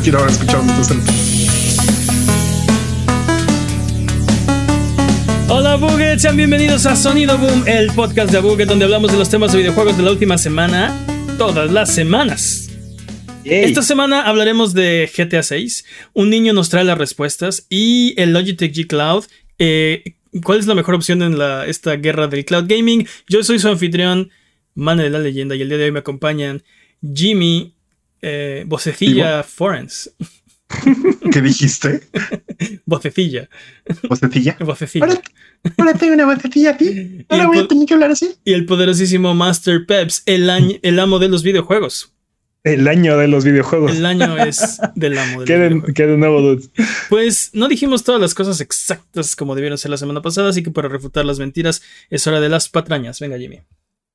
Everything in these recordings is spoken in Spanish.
no quiero ahora escuchar estos Hola Buget, sean bienvenidos a Sonido Boom, el podcast de Buget donde hablamos de los temas de videojuegos de la última semana, todas las semanas. Esta semana hablaremos de GTA 6, un niño nos trae las respuestas y el Logitech G Cloud. Eh, ¿Cuál es la mejor opción en la, esta guerra del cloud gaming? Yo soy su anfitrión, Mane de la leyenda, y el día de hoy me acompañan Jimmy, eh, Vocecilla Forens. ¿Qué dijiste? Vocecilla. ¿Vocecilla? Vocecilla. Ahora, tengo una vocecilla aquí. Ahora voy a tener que hablar así. Y el poderosísimo Master Peps, el, el amo de los videojuegos. El año de los videojuegos. El año es del amo de ¿Qué, de, ¿Qué de nuevo, dude? Pues no dijimos todas las cosas exactas como debieron ser la semana pasada, así que para refutar las mentiras es hora de las patrañas. Venga, Jimmy.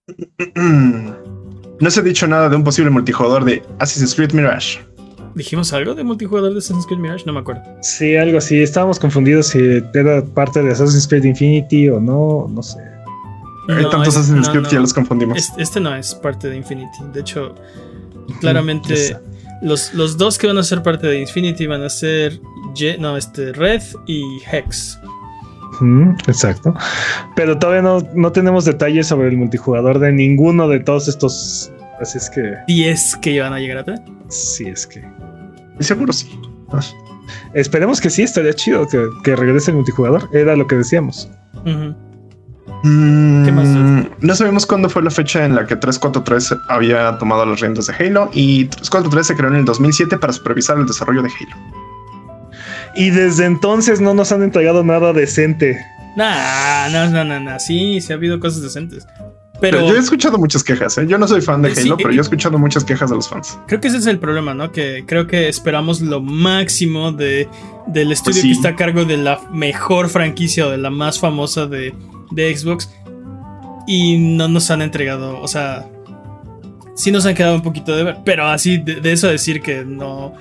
No se ha dicho nada de un posible multijugador de Assassin's Creed Mirage. ¿Dijimos algo de multijugador de Assassin's Creed Mirage? No me acuerdo. Sí, algo así. Estábamos confundidos si era parte de Assassin's Creed Infinity o no, no sé. Hay tantos Assassin's Creed que ya los confundimos. Este, este, no es parte de Infinity. De hecho, claramente los, los, dos que van a ser parte de Infinity van a ser no, este, Red y Hex. Exacto. Pero todavía no, no tenemos detalles sobre el multijugador de ninguno de todos estos. Así es que. ¿Y es que van a llegar a tener? Sí, es que. Seguro sí. Esperemos que sí, estaría chido que, que, regrese el multijugador. Era lo que decíamos. Mm, ¿Qué más? No sabemos cuándo fue la fecha en la que 343 había tomado las riendas de Halo y 343 se creó en el 2007 para supervisar el desarrollo de Halo. Y desde entonces no nos han entregado nada decente. Nah, no, no, no, no. Sí, sí ha habido cosas decentes. Pero, yo he escuchado muchas quejas, ¿eh? Yo no soy fan de Halo, pero yo he escuchado muchas quejas de los fans. Creo que ese es el problema, ¿no? Que creo que esperamos lo máximo de, del estudio pues sí. que está a cargo de la mejor franquicia o de la más famosa de, de Xbox. Y no nos han entregado, o sea, sí nos han quedado un poquito de ver. Pero así, de, de eso decir que no,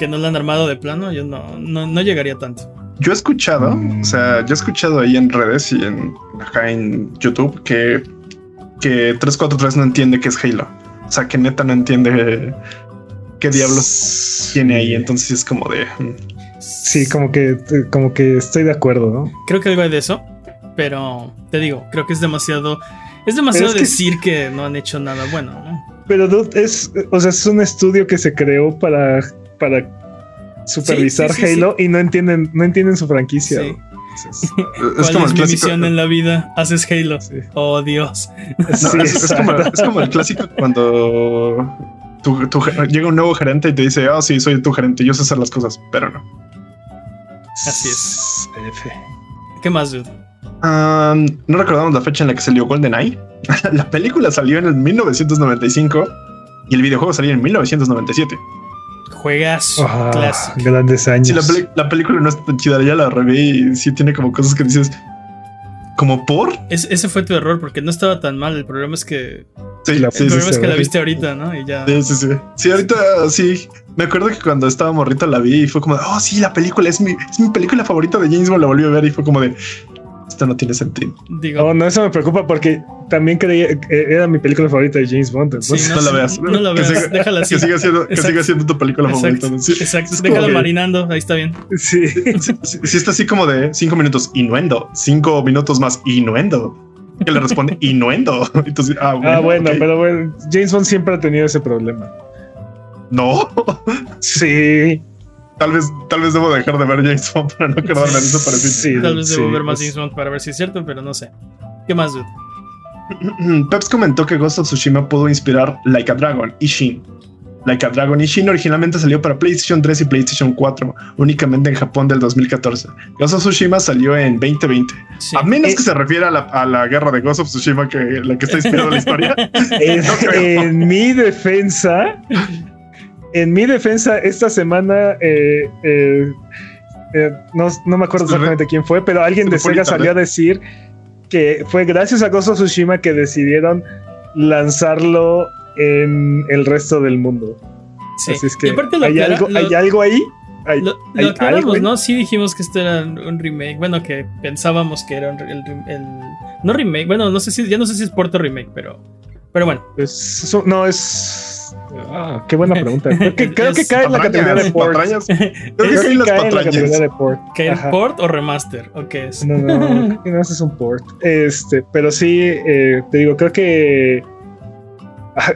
que no lo han armado de plano, yo no, no, no llegaría tanto. Yo he escuchado, o sea, yo he escuchado ahí en redes y en, acá en YouTube que que 343 no entiende qué es Halo. O sea, que neta no entiende qué diablos tiene ahí. Entonces es como de. Sí, como que, como que estoy de acuerdo, ¿no? Creo que algo hay de eso. Pero te digo, creo que es demasiado. Es demasiado es decir que... que... no han hecho nada bueno, ¿no? Pero es, o sea, es un estudio que se creó para, para supervisar sí, sí, sí, Halo y no entienden, no entienden su franquicia. Es, ¿Cuál es, como es mi misión en la vida? Haces Halo. Sí. Oh, Dios. No, es, es, como, es, como, el clásico cuando tu, tu, llega un nuevo gerente y te dice, oh, sí, soy tu gerente, yo sé hacer las cosas, pero no. Así es. F. ¿Qué más, dude? Um, no recordamos la fecha en la que salió GoldenEye. la película salió en el 1995 y el videojuego salió en 1997. Juegas oh, clásico. Grandes años. Sí, la, la, película no está tan chida. Ya la reví y sí tiene como cosas que dices. ¿Como por? Es, ese fue tu error porque no estaba tan mal. El problema es que. Sí, el sí, problema sí, es sí, que la viste ahorita, ¿no? Y ya. Sí, sí, sí. Sí, ahorita sí. Me acuerdo que cuando estaba morrita la vi y fue como de, oh, sí, la película es mi, es mi película favorita de James Bond. La volví a ver y fue como de, esto no tiene sentido. Digo, oh, no, eso me preocupa porque también creía que era mi película favorita de James Bond. Entonces. Sí, no, no, la veas. No, la veas. Que siga, déjala así. Que siga, siendo, que siga siendo tu película Exacto. favorita. Sí, Exacto. Déjala que... marinando. Ahí está bien. Sí. sí. sí. está así como de cinco minutos innuendo, cinco minutos más innuendo. Que le responde innuendo. Entonces, ah, bueno, ah, bueno okay. pero bueno, James Bond siempre ha tenido ese problema. No. Sí. Tal vez, tal vez debo dejar de ver James Bond para no quedarme en eso para sí, Tal vez debo sí, ver más James Bond para ver si es cierto, pero no sé. ¿Qué más, dude? Peps comentó que Ghost of Tsushima pudo inspirar Like a Dragon y Shin. Like a Dragon y Shin originalmente salió para PlayStation 3 y PlayStation 4, únicamente en Japón del 2014. Ghost of Tsushima salió en 2020. Sí. A menos eh, que se refiera a la, a la, guerra de Ghost of Tsushima, que la que está inspirada la historia. en, no en mi defensa, en mi defensa, esta semana, eh, eh, eh, no, no, me acuerdo exactamente quién fue, pero alguien de Sega salió a decir que fue gracias a Ghost of Tsushima que decidieron lanzarlo en el resto del mundo. Sí. Así es que lo hay, algo, lo, hay algo ahí. Hay, lo, hay lo aclaramos, algo ahí. ¿no? Sí dijimos que esto era un remake. Bueno, que pensábamos que era un, el, el, no remake. Bueno, no sé si ya no sé si es Porto remake, pero pero bueno. Es, no es Ah, qué buena pregunta. Creo que, creo que cae en la categoría de port. Patrañas. Creo que Creo cae en que las cae en la categoría de port. ¿Qué Ajá. port o remaster? ¿O qué es? No, no, creo que no es un port. Este, pero sí, eh, te digo, creo que. Ah,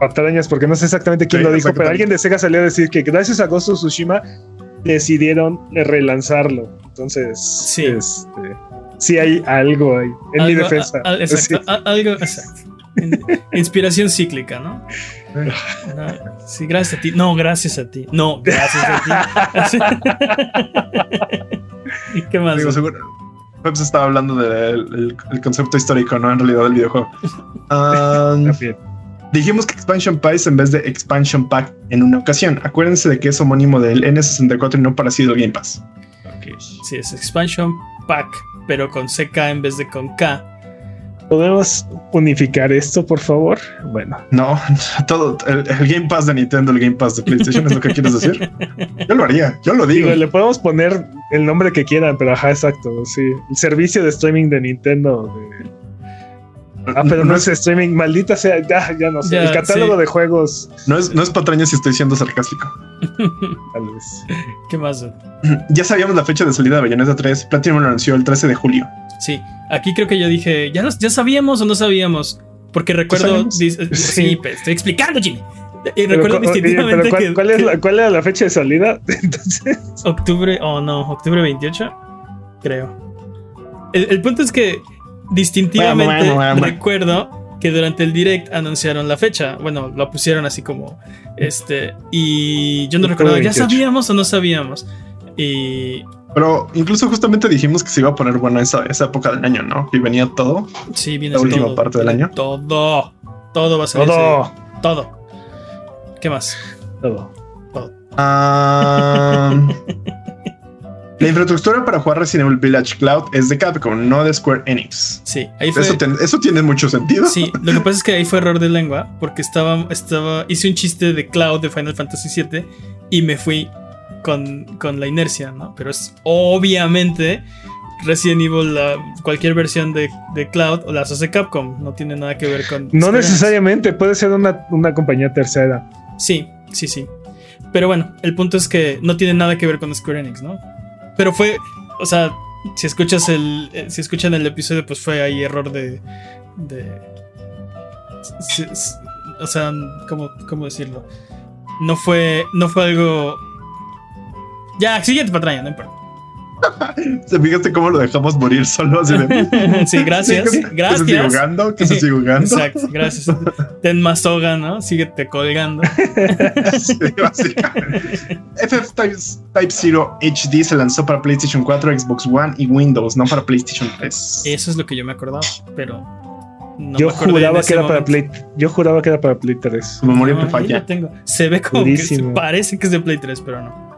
Patrañas, porque no sé exactamente quién Sí, lo dijo, pero alguien de Sega salió a decir que gracias a Ghost of Tsushima decidieron relanzarlo. Entonces, Sí. este, sí hay algo ahí, en mi defensa. a- a- exacto, Sí. a- algo, exacto. In- Inspiración cíclica, ¿no? Sí, gracias a ti. No, gracias a ti. No, gracias a ti. ¿Y qué más? Digo, seguro. Peps estaba hablando del el- el concepto histórico, ¿no? En realidad del videojuego. Um, También. dijimos que Expansion Packs en vez de Expansion Pack en una ocasión. Acuérdense de que es homónimo del N64 y no parecido al Game Pass. Sí, es Expansion Pack, pero con CK en vez de con K. ¿Podemos unificar esto, por favor? Bueno, No, todo. El, el Game Pass de Nintendo, el Game Pass de PlayStation es lo que quieres decir. Yo lo haría, yo lo digo. digo, le podemos poner el nombre que quieran, pero ajá, exacto. Sí, el servicio de streaming de Nintendo. de- Ah, pero no es streaming, maldita sea, ya, ya no sé. Ya, el catálogo sí. de juegos, No es, no es patraña si estoy siendo sarcástico. tal vez. ¿Qué más? Ya sabíamos la fecha de salida de Bayonetta 3. Platinum lo anunció el 13 de julio. Sí, aquí creo que yo dije, ¿ya, los- ya sabíamos o no sabíamos? Porque recuerdo. dis- sí, Sí. pero estoy explicando, Jimmy. Y recuerdo distintivamente pero ¿cuál, que, cuál es que la, ¿cuál era la fecha de salida? Entonces, octubre, oh no, octubre 28, creo. El, el punto es que distintivamente Bueno, bueno, bueno. recuerdo que durante el direct anunciaron la fecha. Bueno, lo pusieron así como este. Y yo no recordaba, ¿ya 28. sabíamos o no sabíamos? Y Pero incluso justamente dijimos que se iba a poner buena esa, esa época del año, ¿no? Y venía todo. sí, viene La última todo, parte del año. Todo. Todo va a ser todo. Todo. ¿Qué más? Todo. Ah, la infraestructura para jugar Resident Evil Village Cloud es de Capcom, no de Square Enix. Sí, ahí fue. Eso, ten- eso tiene mucho sentido. Sí, lo que pasa es que ahí fue error de lengua, porque estaba, estaba, hice un chiste de Cloud de Final Fantasy VII y me fui con, con la inercia, ¿no? Pero es obviamente Resident Evil, la- cualquier versión de, de Cloud, o las hace Capcom, no tiene nada que ver con... No necesariamente, puede ser una, una compañía tercera. Sí, sí, sí. Pero bueno, el punto es que no tiene nada que ver con Square Enix, ¿no? Pero fue, o sea, si escuchas el, eh, si escuchan el episodio, pues fue ahí error de, de, o sea, ¿cómo, cómo decirlo? No fue, no fue algo. Ya, siguiente patraña, no importa. ¿Se fijaste cómo lo dejamos morir solo? Así de, Sí, gracias, Que se siga gracias. jugando, que se siga jugando. Exacto, gracias. Ten más soga, ¿no? Síguete colgando. Sí, básicamente. FF Type, Type Zero HD se lanzó para PlayStation 4, Xbox One y Windows, no para PlayStation 3. Eso es lo que yo me acordaba, pero. No yo me juraba que era para. Play. Yo juraba que era para Play 3. Su memoria No, te yo falla. tengo. Se ve como que parece que es de Play 3, pero no.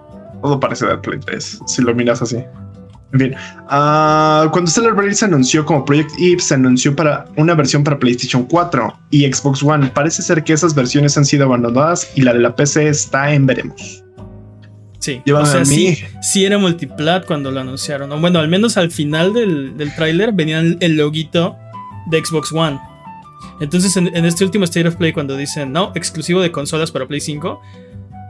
Todo parece de Play 3, si lo miras así. En fin, ah, cuando Stellar Blade se anunció como Project Eve, se anunció para una versión para PlayStation 4 y Xbox One. Parece ser que esas versiones han sido abandonadas y la de la PC está en veremos. Sí. Llévame o sea, a mí. sí, sí era multiplat cuando lo anunciaron. Bueno, al menos al final del, del tráiler venía el, el loguito de Xbox One. Entonces, en, en este último State of Play, cuando dicen no, exclusivo de consolas para Play 5,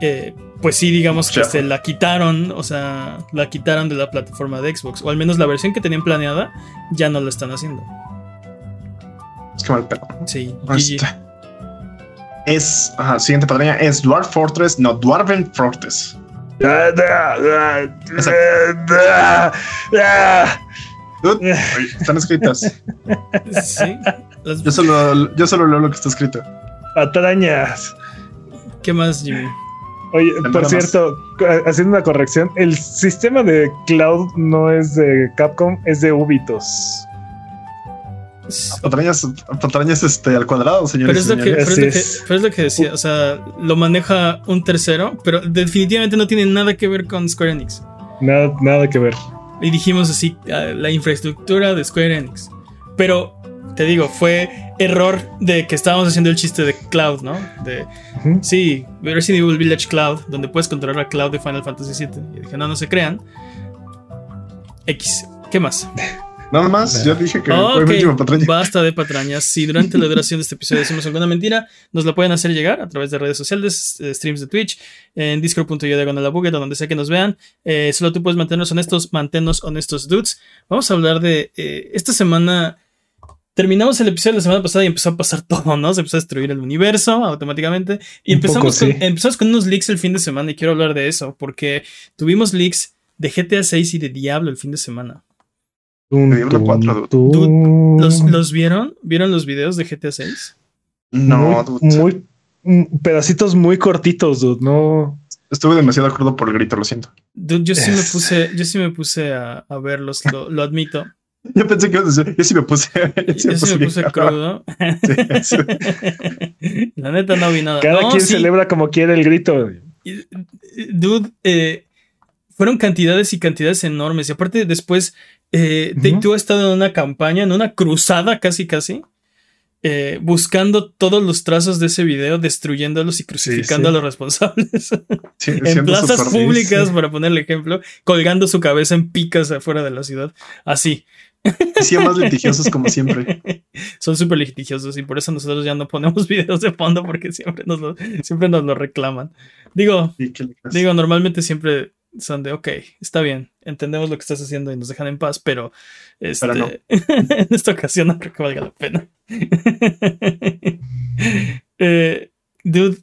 eh, pues sí, digamos que se la quitaron, o sea, la quitaron de la plataforma de Xbox. O al menos la versión que tenían planeada ya no la están haciendo. Es que mal pedo. Sí, Este. Es, ajá, siguiente patraña es Dwarf Fortress, no Dwarven Fortress. Están escritas. Sí. Yo solo, yo solo leo lo que está escrito. Patrañas. ¿Qué más, Jimmy? Oye, por cierto, cu- haciendo una corrección, el sistema de cloud no es de Capcom, es de Ubitos. Patrañas, patrañas este, al cuadrado, señores. Pero es, lo que, señores. pero, es lo Así que, es. pero es lo que decía, o sea, lo maneja un tercero, pero definitivamente no tiene nada que ver con Square Enix. Nada, nada que ver. Y dijimos así, ah, la infraestructura de Square Enix. Pero, te digo, fue error de que estábamos haciendo el chiste de Cloud, ¿no? De, sí, Resident Evil Village Cloud, donde puedes controlar a Cloud de Final Fantasy VII. Y dije, no, no se crean. X. ¿Qué más? Nada más, yo dije que fue mi última patraña. Basta de patrañas. Si durante la duración de este episodio decimos alguna mentira, nos la pueden hacer llegar a través de redes sociales, eh, streams de Twitch, en discord.io de la buget, donde sea que nos vean. Eh, solo tú puedes mantenernos honestos, mantenernos honestos, dudes. Vamos a hablar de eh, esta semana. Terminamos el episodio de la semana pasada y empezó a pasar todo, ¿no? Se empezó a destruir el universo automáticamente. Y empezamos, con, empezamos con unos leaks el fin de semana y quiero hablar de eso porque tuvimos leaks de GTA 6 y de Diablo el fin de semana. ¿los, vieron? ¿Vieron los videos de GTA 6? No, muy, mm, pedacitos muy cortitos, dude. No. Estuve demasiado acuerdo por el grito, lo siento. yo sí me puse, yo sí me puse a, verlos, lo, admito. Yo pensé que yo sí me puse. Yo sí me puse, crudo. La neta no vi nada. Cada quien celebra como quiere el grito. Dude, eh, fueron cantidades y cantidades enormes. Y aparte, después eh, ha estado en una campaña, en una cruzada casi casi, eh, buscando todos los trazos de ese video, destruyéndolos y crucificando a los responsables. en plazas públicas, para ponerle ejemplo, colgando su cabeza en picas afuera de la ciudad. Así. Sí, más litigiosos como siempre. Son súper litigiosos y por eso nosotros ya no ponemos videos de fondo porque siempre nos lo, siempre nos lo reclaman. Digo, digo, normalmente siempre son de, ok, está bien, entendemos lo que estás haciendo y nos dejan en paz, pero, este, en esta ocasión no creo que valga la pena. Eh, dude,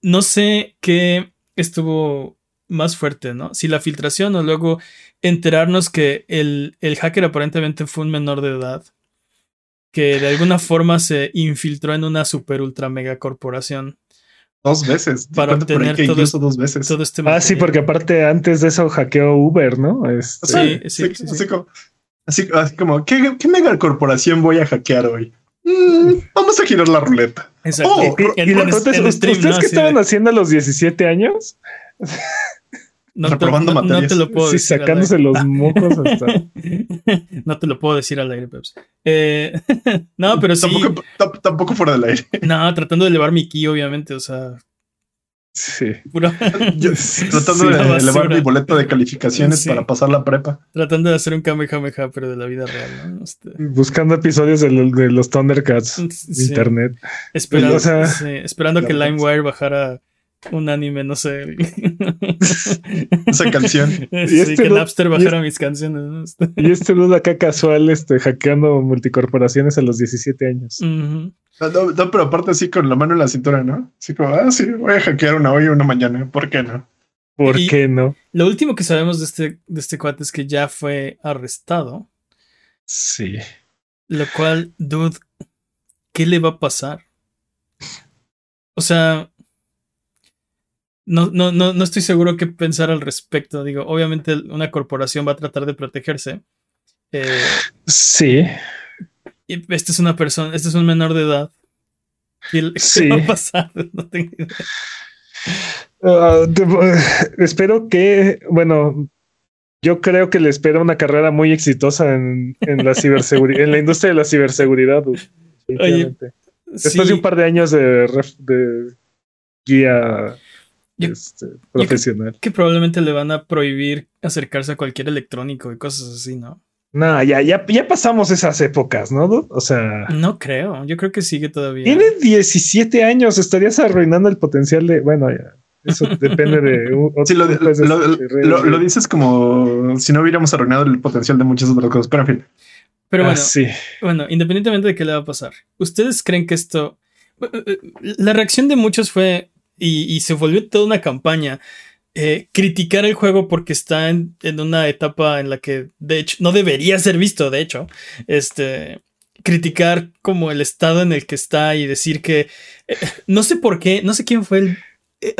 no sé qué estuvo más fuerte, ¿no? Si la filtración o luego enterarnos que el, el hacker aparentemente fue un menor de edad que de alguna forma se infiltró en una super ultra mega corporación Dos veces. Para obtener todo, esto dos veces. Todo este ah, sí, porque aparte antes de eso hackeó Uber, ¿no? Este, sí, sí, sí, así, Como, así, como, ¿qué, ¿qué, mega corporación voy a hackear hoy? Mm, vamos a girar la ruleta. Exacto. Oh, y, la pregunta es, ¿ustedes qué estaban haciendo a los 17 años? No te, no, te, lo puedo decir. sacándose los mocos hasta. no te lo puedo decir al aire, Peps. Eh, no, pero sí. Tampoco, tampoco, fuera del aire. No, tratando de elevar mi ki, obviamente, o sea. Sí. tratando de elevar mi boleto de calificaciones para pasar la prepa. Tratando de hacer un Kamehameha, pero de la vida real, ¿no? Este, Buscando episodios de, los Thundercats internet. Esperando, esperando que LimeWire bajara un anime, no sé. Esa canción. y este que Napster bajara mis canciones. y este dude acá casual, este, hackeando multicorporaciones a los 17 años. no, pero aparte así con la mano en la cintura, ¿no? Así como, ah, sí, voy a hackear una hoy y una mañana. ¿Por qué no? ¿Por qué no? Lo último que sabemos de este, de este cuate es que ya fue arrestado. Sí. Lo cual, dude, ¿qué le va a pasar? O sea, no, no, no, no estoy seguro qué pensar al respecto. Digo, obviamente una corporación va a tratar de protegerse. Eh, sí. Y este es una persona, este es un menor de edad. ¿Qué, sí. va a pasar? No tengo idea. Ah, espero que, bueno, yo creo que le espera una carrera muy exitosa en, en la ciberseguridad, en la industria de la ciberseguridad. Después de un par de años de, de guía este, profesional. que probablemente le van a prohibir acercarse a cualquier electrónico y cosas así, ¿no? No, ya, ya, ya pasamos esas épocas, ¿no? O sea. No creo, yo creo que sigue todavía. Tiene 17 años, estarías arruinando el potencial de. Bueno, ya. Eso depende de. lo, dices como si no hubiéramos arruinado el potencial de muchas otras cosas, pero en fin. Pero bueno, ah, bueno, independientemente de qué le va a pasar, ¿ustedes creen que esto. Eh, eh, la reacción de muchos fue y, se volvió toda una campaña. Eh, criticar el juego porque está en, una etapa en la que de hecho no debería ser visto, de hecho. Este. Criticar como el estado en el que está y decir que. Eh, no sé por qué, no sé quién fue el. Eh,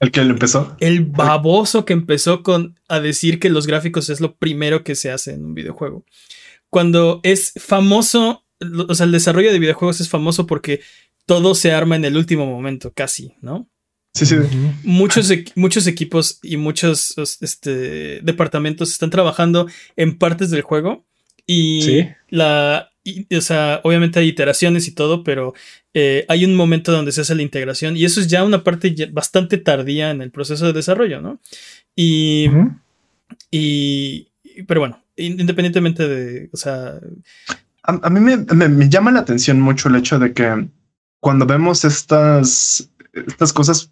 el que empezó. El baboso que empezó con a decir que los gráficos es lo primero que se hace en un videojuego. Cuando es famoso, o sea, el desarrollo de videojuegos es famoso porque todo se arma en el último momento, casi, ¿no? Sí, sí. Muchos, muchos equipos y muchos este, departamentos están trabajando en partes del juego. Y la. o sea, obviamente hay iteraciones y todo, pero eh, hay un momento donde se hace la integración. Y eso es ya una parte bastante tardía en el proceso de desarrollo, ¿no? Y. Y. Pero bueno, independientemente de, o sea... A, mí me, llama la atención mucho el hecho de que cuando vemos estas, estas cosas,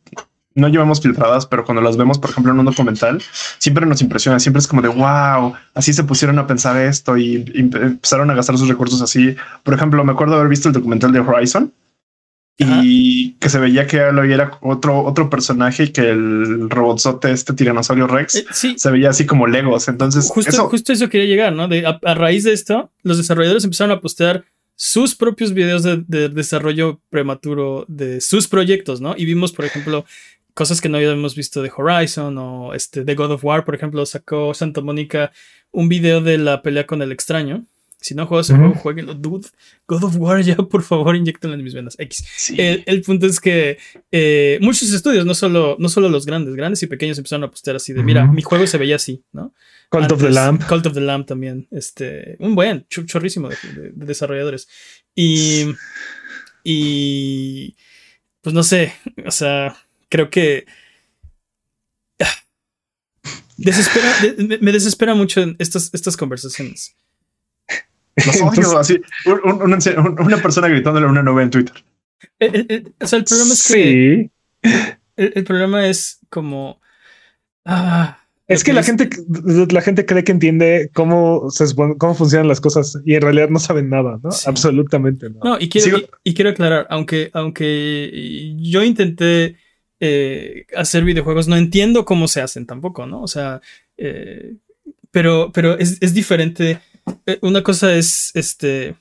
no llevamos filtradas, pero cuando las vemos, por ejemplo, en un documental, siempre nos impresiona, siempre es como de, wow, así se pusieron a pensar esto y empezaron a gastar sus recursos así. Por ejemplo, me acuerdo haber visto el documental de Horizon y que se veía que era otro, otro personaje y que el robotzote, este tiranosaurio Rex, eh, se veía así como Legos. Entonces, justo eso, justo eso quería llegar, ¿no? De, a, raíz de esto, los desarrolladores empezaron a postear sus propios videos de, de, desarrollo prematuro de sus proyectos, ¿no? Y vimos, por ejemplo, cosas que no habíamos visto de Horizon o este de God of War, por ejemplo, sacó Santa Mónica un video de la pelea con el extraño si no juegas el juego, jueguenlo, dude. God of War, ya por favor, inyectenlo en mis venas. X. El, punto es que eh, muchos estudios, no solo, no solo los grandes, grandes y pequeños empezaron a postear así de, mira, mi juego se veía así, ¿no? Cult of the Lamb. Cult of the Lamb también. Este, un buen, chorrísimo de, desarrolladores. Y, y, pues no sé, o sea, creo que... Ah, desespera, me desespera mucho estas, estas conversaciones. Los odio, así. una persona gritándole a una novia en Twitter. Eh, eh, eh, o sea, el problema es que. El, problema es como. Ah, es que la gente, la gente cree que entiende cómo, se, cómo funcionan las cosas y en realidad no saben nada, ¿no? Absolutamente no. No, y quiero, y, quiero aclarar, aunque, aunque yo intenté hacer videojuegos, no entiendo cómo se hacen tampoco, ¿no? O sea, pero, pero es, es diferente eh, una cosa es este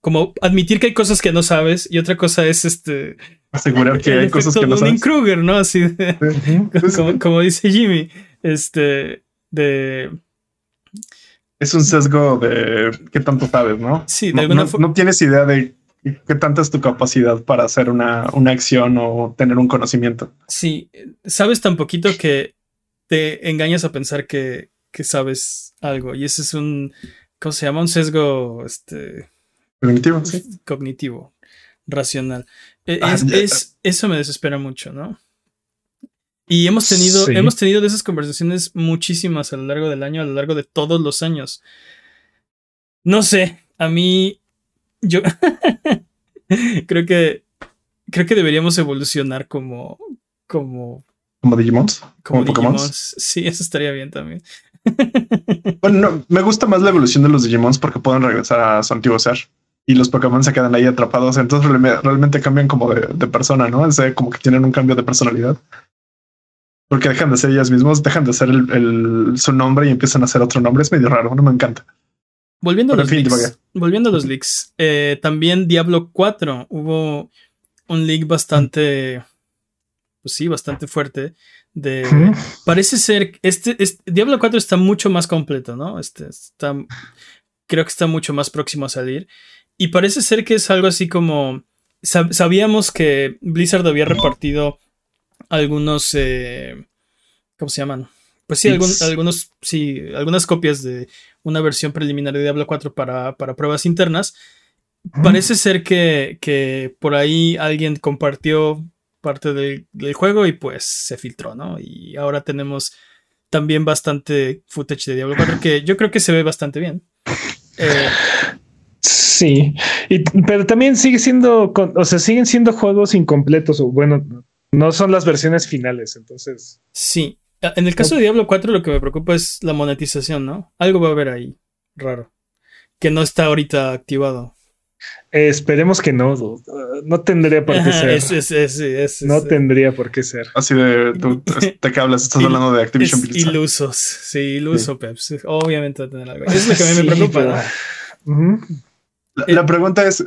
como admitir que hay cosas que no sabes y otra cosa es este asegurar que hay cosas que no sabes. Kruger, ¿no? Así de, como, dice Jimmy, este de es un sesgo de qué tanto sabes, ¿no? Sí, de no, no, tienes idea de qué tanta es tu capacidad para hacer una, una acción o tener un conocimiento. Sí, sabes tan poquito que te engañas a pensar que, que sabes algo y ese es un ¿Cómo se llama? Un sesgo este, cognitivo, cognitivo, racional. E, ah, es, eso me desespera mucho, ¿no? Y hemos tenido, hemos tenido de esas conversaciones muchísimas a lo largo del año, a lo largo de todos los años. No sé, a mí, yo creo que creo que deberíamos evolucionar como como como Digimons, como, Pokémon. Sí, eso estaría bien también. Bueno, me gusta más la evolución de los Digimons porque pueden regresar a su antiguo ser y los Pokémon se quedan ahí atrapados. Entonces realmente cambian como de, persona, no? Es como que tienen un cambio de personalidad porque dejan de ser ellas mismos, dejan de ser el, su nombre y empiezan a ser otro nombre. Es medio raro, no me encanta. Volviendo a los leaks, volviendo a los leaks, eh, también Diablo 4 hubo un leak bastante, pues sí, bastante fuerte de parece ser este, este, Diablo 4 está mucho más completo, ¿no? Este está creo que está mucho más próximo a salir y parece ser que es algo así como sabíamos que Blizzard había repartido algunos eh, ¿cómo se llaman? Pues sí, algunos sí, algunas copias de una versión preliminar de Diablo 4 para, para pruebas internas. Parece ser que, que por ahí alguien compartió parte del, juego y pues se filtró, ¿no? Y ahora tenemos también bastante footage de Diablo 4 que yo creo que se ve bastante bien. Eh, sí, pero también sigue siendo, o sea, siguen siendo juegos incompletos o bueno, no son las versiones finales, entonces. Sí, en el caso de Diablo 4 lo que me preocupa es la monetización, ¿no? Algo va a haber ahí raro, que no está ahorita activado esperemos que no. No tendría por qué ser. no tendría por qué ser. Así de, ¿de qué hablas? Estás hablando de Activision Blizzard. Ilusos. Sí, iluso, Peps. Obviamente va a tener algo. Es lo que a mí me preocupa. la, pregunta es: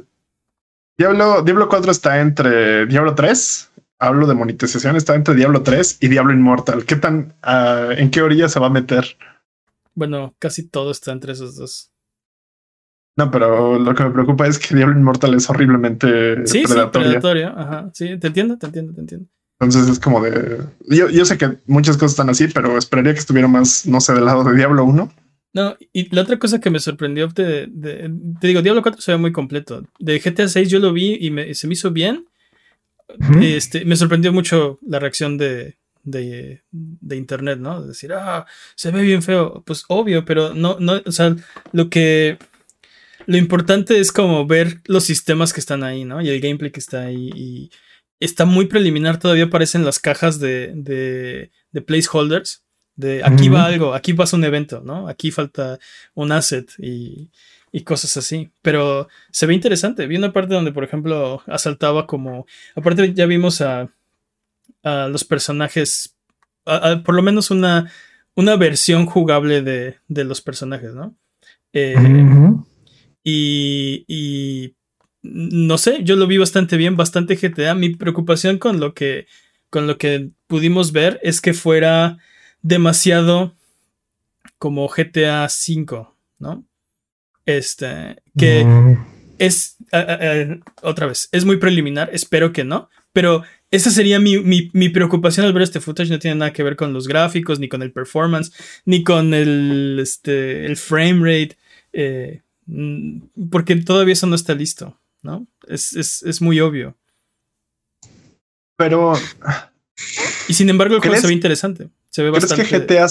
¿Diablo, ¿Diablo 4 está entre Diablo 3? Hablo de monetización, está entre Diablo 3 y Diablo Immortal. ¿Qué tan, uh, en qué orilla se va a meter? Bueno, casi todo está entre esos dos. No, pero lo que me preocupa es que Diablo Inmortal es horriblemente sí, predatoria. Sí, Ajá. Sí, te entiendo, te entiendo, te entiendo. Entonces es como de. Yo, yo sé que muchas cosas están así, pero esperaría que estuviera más, no sé, del lado de Diablo 1. No, y la otra cosa que me sorprendió de, te digo, Diablo 4 se ve muy completo. De GTA 6 yo lo vi y se me hizo bien. Este, me sorprendió mucho la reacción de, de, de, internet, ¿no? Decir, ah, se ve bien feo. Pues obvio, pero no, no, o sea, lo que. Lo importante es como ver los sistemas que están ahí, ¿no? Y el gameplay que está ahí. Y está muy preliminar, todavía aparecen las cajas de, de, de placeholders. De aquí va algo, aquí pasa un evento, ¿no? Aquí falta un asset y, y cosas así. Pero se ve interesante. Vi una parte donde, por ejemplo, asaltaba como. Aparte, ya vimos a, a los personajes. por lo menos una, una versión jugable de, de los personajes, ¿no? Eh, y, y. No sé, yo lo vi bastante bien, bastante GTA. Mi preocupación con lo que. Con lo que pudimos ver es que fuera demasiado como GTA V, ¿no? Este, que mm. es, otra vez, es muy preliminar, espero que no, pero esa sería mi, preocupación al ver este footage, no tiene nada que ver con los gráficos, ni con el performance, ni con el, este, el frame rate, eh, porque todavía eso no está listo, ¿no? Es, muy obvio. Pero... Y sin embargo el juego se ve interesante. Se ve bastante... que GTA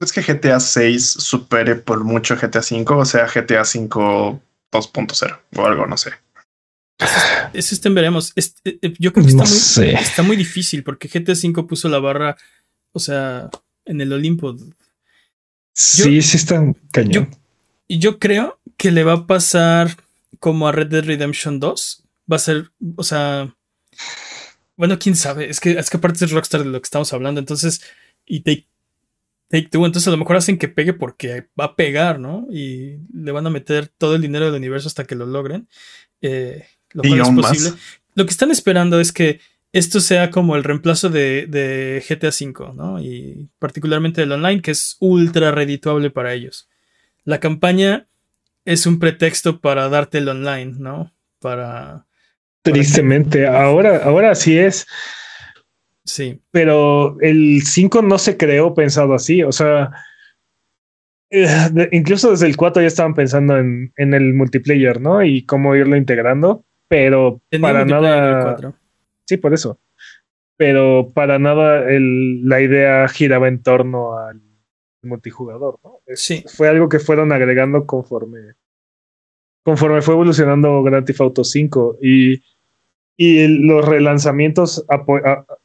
¿Es que GTA 6 supere por mucho GTA 5? O sea, GTA 5 2.0 o algo, no sé. Eso está veremos. Eh, eh, yo creo que está, muy, está muy difícil porque GTA 5 puso la barra, o sea, en el Olimpo. sí, sí está cañón. Y yo, creo que le va a pasar como a Red Dead Redemption 2. Va a ser, o sea, bueno, quién sabe. Es que, es que aparte es Rockstar de lo que estamos hablando. Entonces, y te entonces a lo mejor hacen que pegue porque va a pegar, ¿no? Y le van a meter todo el dinero del universo hasta que lo logren. Eh, lo cual es posible. Lo que están esperando es que esto sea como el reemplazo de, GTA V, ¿no? Y particularmente el online, que es ultra redituable para ellos. La campaña es un pretexto para darte el online, ¿no? Para. Tristemente, ahora, ahora sí es. Sí. Pero el 5 no se creó pensado así. O sea, eh, incluso desde el 4 ya estaban pensando en, el multiplayer, ¿no? Y cómo irlo integrando. Pero para nada. Sí, por eso. Pero para nada la idea giraba en torno al multijugador, ¿no? sí. Fue algo que fueron agregando conforme. Conforme fue evolucionando Grand Theft Auto 5. Y y los relanzamientos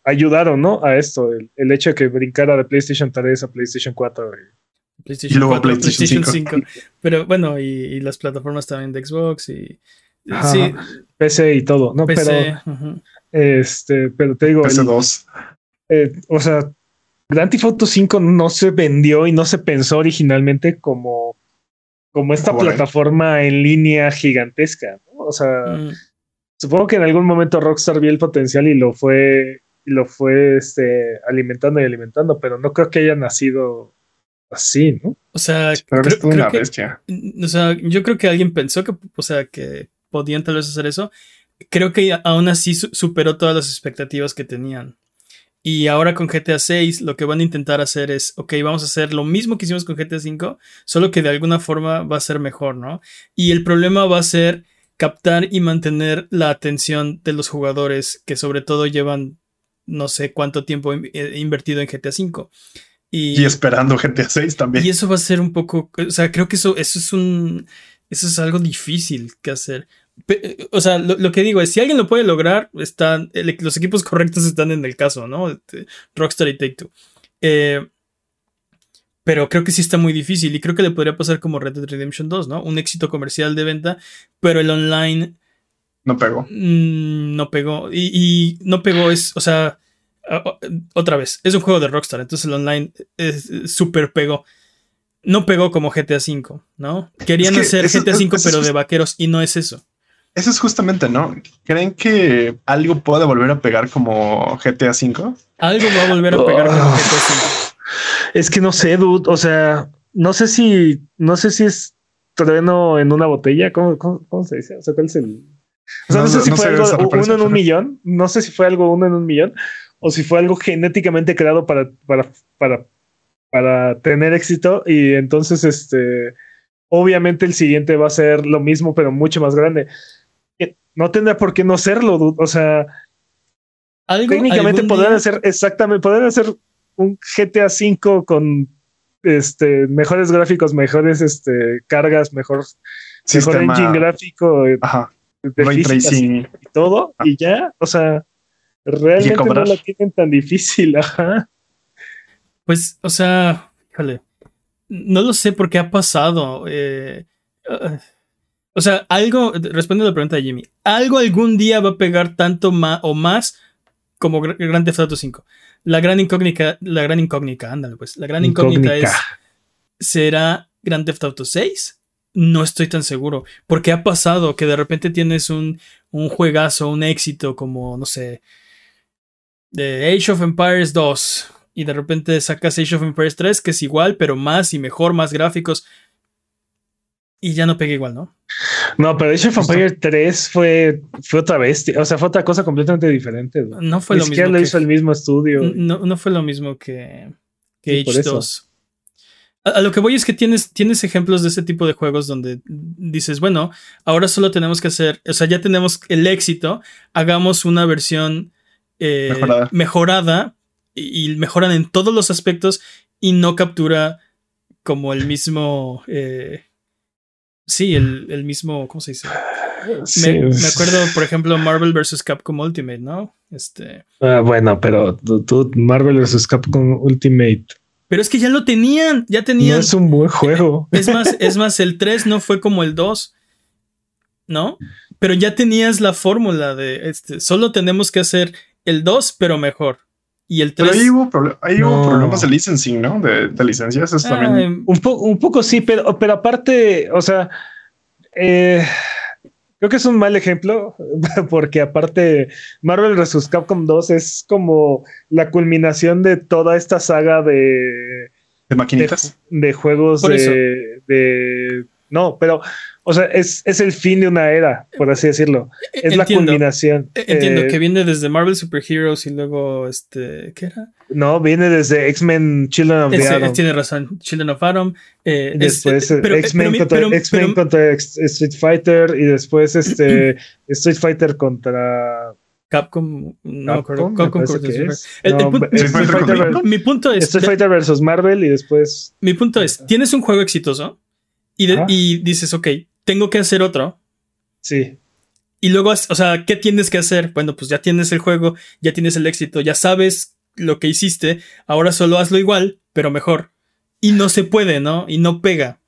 ayudaron, ¿no? A esto, el, hecho de que brincara de PlayStation 3 a PlayStation 4. PlayStation y luego PlayStation, 5. Pero bueno, y, las plataformas también de Xbox y... sí. PC y todo, ¿no? pero, este, pero te digo... PC2. Eh, o sea, Grand Theft Auto 5 no se vendió y no se pensó originalmente como, como esta plataforma en línea gigantesca, ¿no? O sea... Mm. Supongo que en algún momento Rockstar vio el potencial y lo fue, y lo fue este, alimentando y alimentando, pero no creo que haya nacido así, ¿no? O sea, una bestia. O sea, yo creo que alguien pensó que, o sea, que podían tal vez hacer eso. Creo que aún así superó todas las expectativas que tenían. Y ahora con GTA 6 lo que van a intentar hacer es, ok, vamos a hacer lo mismo que hicimos con GTA 5, solo que de alguna forma va a ser mejor, ¿no? Y el problema va a ser captar y mantener la atención de los jugadores que sobre todo llevan no sé cuánto tiempo eh, invertido en GTA V. Y, esperando GTA 6 también. Y eso va a ser un poco, o sea, creo que eso, eso es un, eso es algo difícil que hacer. O sea, lo, que digo es, si alguien lo puede lograr, están, los equipos correctos están en el caso, ¿no? Este, Rockstar y Take Two. Eh, pero creo que sí está muy difícil y creo que le podría pasar como Red Dead Redemption 2, ¿no? Un éxito comercial de venta, pero el online... No pegó. Mm, no pegó. Y, no pegó es, o sea, otra vez, es un juego de Rockstar, entonces el online es súper pegó. No pegó como GTA V, ¿no? Querían hacer GTA V pero de vaqueros y no es eso. Eso es justamente, ¿no? ¿Creen que algo puede volver a pegar como GTA V? Algo va a volver a pegar como GTA V. Es que no sé, dude. O sea, no sé si, no sé si es trueno en una botella. ¿Cómo, cómo, se dice? O sea, ¿cuál es el? O sea, no, sé si fue algo uno en un millón. No sé si fue algo uno en un millón o si fue algo genéticamente creado para, para, para, para tener éxito. Y entonces, este, obviamente el siguiente va a ser lo mismo, pero mucho más grande. No tendrá por qué no serlo, dude. O sea, Técnicamente podrían hacer exactamente, podrían hacer un GTA V con este mejores gráficos, mejores este cargas, mejor, mejor engine gráfico, eh, Ajá. y todo, y ya, o sea, realmente no la tienen tan difícil, ajá. Pues, o sea, híjole, no lo sé por qué ha pasado. Eh, uh, o sea, algo, responde a la pregunta de Jimmy, algo algún día va a pegar tanto más o más como Grand Theft Auto 5. La gran incógnita, la gran incógnita, ándale pues, la gran incógnita, es, ¿será Grand Theft Auto 6? No estoy tan seguro, porque ha pasado que de repente tienes un, un juegazo, un éxito como, no sé, de Age of Empires 2, y de repente sacas Age of Empires 3, que es igual, pero más y mejor, más gráficos, y ya no pega igual, ¿no? No, pero Age of Empires 3 fue, fue otra bestia, o sea, fue otra cosa completamente diferente. No fue lo mismo. lo hizo el mismo estudio. No, no fue lo mismo que, que Age 2. A, lo que voy es que tienes, tienes ejemplos de ese tipo de juegos donde dices, bueno, ahora solo tenemos que hacer, o sea, ya tenemos el éxito, hagamos una versión eh, mejorada, y, mejoran en todos los aspectos y no captura como el mismo... Eh, Sí, el, mismo, ¿cómo se dice? Me, acuerdo, por ejemplo, Marvel vs. Capcom Ultimate, ¿no? Este. Ah, bueno, pero tú, Marvel vs. Capcom Ultimate. Pero es que ya lo tenían, ya tenían. No es un buen juego. Es más, es más, el 3 no fue como el 2, ¿no? Pero ya tenías la fórmula de este. Solo tenemos que hacer el 2, pero mejor. Y el 3. Pero ahí hubo, problemas de licensing, ¿no? De, licencias. Eso también. Ah, un, un poco sí, pero, pero aparte, o sea, eh, creo que es un mal ejemplo, porque aparte, Marvel vs. Capcom 2 es como la culminación de toda esta saga de. ¿De maquinitas? De, juegos de, No, pero o sea, es, es, el fin de una era, por así decirlo. Es la culminación. E, entiendo eh, que viene desde Marvel Super Heroes y luego, este, ¿qué era? No, viene desde X-Men Children of the Atom. Tiene razón, Children of Atom. Eh, después eh, X-Men contra, Street Fighter y después este Street Fighter contra... Capcom, no Capcom, Capcom mi punto es Street Fighter versus Marvel y después mi punto es tienes un juego exitoso y, y dices ok tengo que hacer otro. Sí. Y luego, o sea, ¿qué tienes que hacer? Bueno, pues ya tienes el juego, ya tienes el éxito, ya sabes lo que hiciste, ahora solo hazlo igual, pero mejor. Y no se puede, ¿no? Y no pega.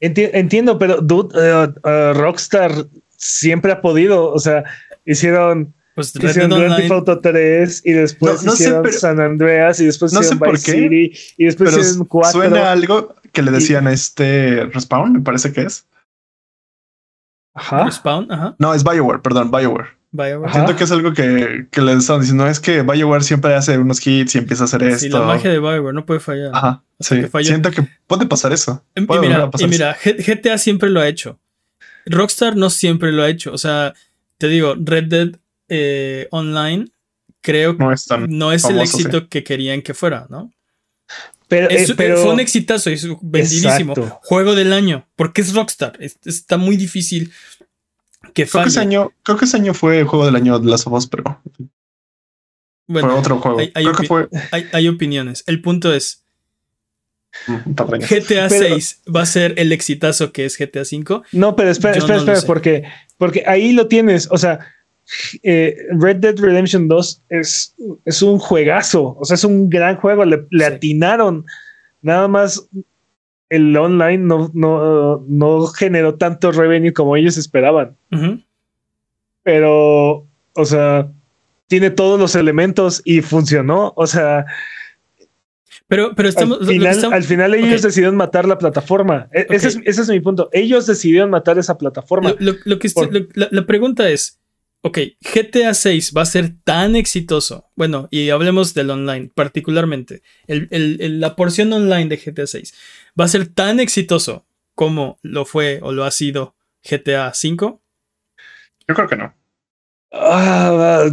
entiendo, pero dude, uh, uh, Rockstar siempre ha podido, o sea, hicieron pues hicieron Grand Theft Auto 3 y después hicieron San Andreas y después no hicieron sé por qué, City y después hicieron 4. Suena algo que le decían a este Respawn, me parece que es. Ajá. ajá. No, es Bioware, perdón, Bioware. Bioware. Siento que es algo que, que le están diciendo. Es que Bioware siempre hace unos hits y empieza a hacer esto. Sí, la magia de Bioware no puede fallar. Ajá. Sí. Siento que puede pasar eso. y mira, y mira GTA siempre lo ha hecho. Rockstar no siempre lo ha hecho. O sea, te digo, Red Dead eh, Online creo que no es, el éxito que querían que fuera, ¿no? Pero, eh, fue un exitazo, es vendidísimo. Juego del año, porque es Rockstar. está muy difícil que creo que, ese año, creo que ese año fue el juego del año de las of pero. Bueno, fue otro juego. Hay, creo que fue... hay, opiniones. El punto es. GTA 6 va a ser el exitazo que es GTA 5. No, pero espera, espera, espera, porque, porque ahí lo tienes. O sea, eh, Red Dead Redemption 2 es, es un juegazo, o sea, es un gran juego, le, atinaron. Nada más el online no, no, no, generó tanto revenue como ellos esperaban. Pero, o sea, tiene todos los elementos y funcionó. O sea, pero, pero estamos. Al final, ellos decidieron matar la plataforma. E, ese, es, ese, es, mi punto. Ellos decidieron matar esa plataforma. Lo, que la, pregunta es: ok, GTA 6 va a ser tan exitoso. Bueno, y hablemos del online, particularmente. la porción online de GTA 6 va a ser tan exitoso como lo fue o lo ha sido GTA 5. Yo creo que no. Ah,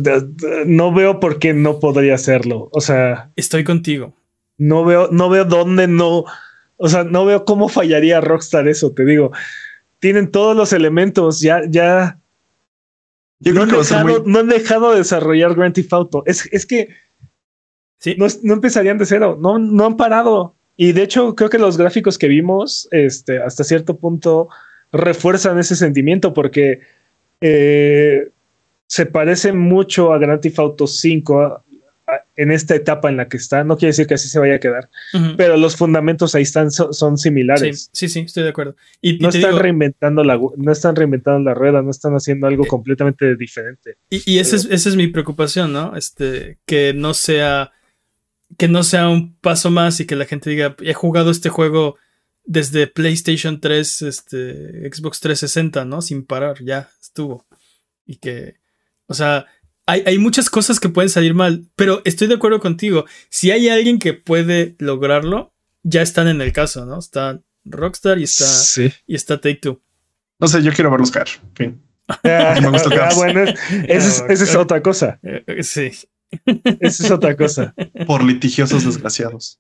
no veo por qué no podría hacerlo. O sea, estoy contigo. No veo, no veo dónde no. O sea, no veo cómo fallaría Rockstar eso. Te digo, tienen todos los elementos. Ya, ya no, han dejado, de desarrollar Grand Theft Auto. Es, es que no, no, empezarían de cero, no, no han parado. Y de hecho, creo que los gráficos que vimos, este, hasta cierto punto, refuerzan ese sentimiento porque eh, se parece mucho a Grand Theft Auto 5 en esta etapa en la que está. No quiere decir que así se vaya a quedar, pero los fundamentos ahí están, son, similares. Sí, sí, estoy de acuerdo. Y, no, están reinventando la, no están reinventando la rueda, no están haciendo algo eh, completamente diferente. Y, esa, es, esa es mi preocupación, ¿no? Este, que no sea que no sea un paso más y que la gente diga, he jugado este juego desde PlayStation 3, este, Xbox 360, ¿no? Sin parar, ya estuvo. Y que, o sea, hay, muchas cosas que pueden salir mal, pero estoy de acuerdo contigo. Si hay alguien que puede lograrlo, ya están en el caso, ¿no? Está Rockstar y está, y está Take Two. No sé, yo quiero verlos caer. Fin. Ah, bueno, esa es, otra cosa. Eh, sí. Esa es otra cosa. Por litigiosos desgraciados.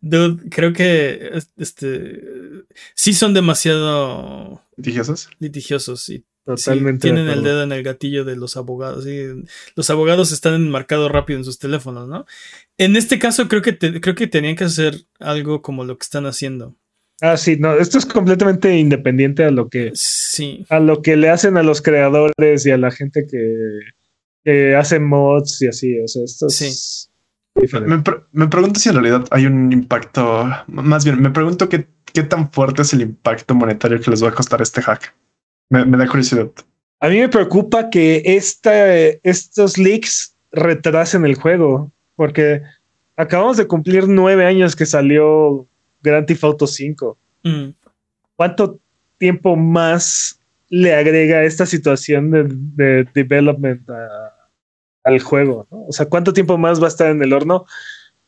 Dude, creo que este sí son demasiado litigiosos. Litigiosos y Totalmente. tienen el dedo en el gatillo de los abogados. Los abogados están enmarcados rápido en sus teléfonos, ¿no? En este caso, creo que, creo que tenían que hacer algo como lo que están haciendo. Ah, sí, no, esto es completamente independiente a lo que. Sí. A lo que le hacen a los creadores y a la gente que, que hace mods y así. O sea, esto sí. Me, me, pregunto si en realidad hay un impacto. Más bien, me pregunto qué, qué tan fuerte es el impacto monetario que les va a costar este hack. Me, da curiosidad. A mí me preocupa que esta, estos leaks retrasen el juego, porque acabamos de cumplir nueve años que salió Grand Theft Auto 5. Mm. ¿Cuánto tiempo más le agrega esta situación de, development al juego? O sea, ¿cuánto tiempo más va a estar en el horno?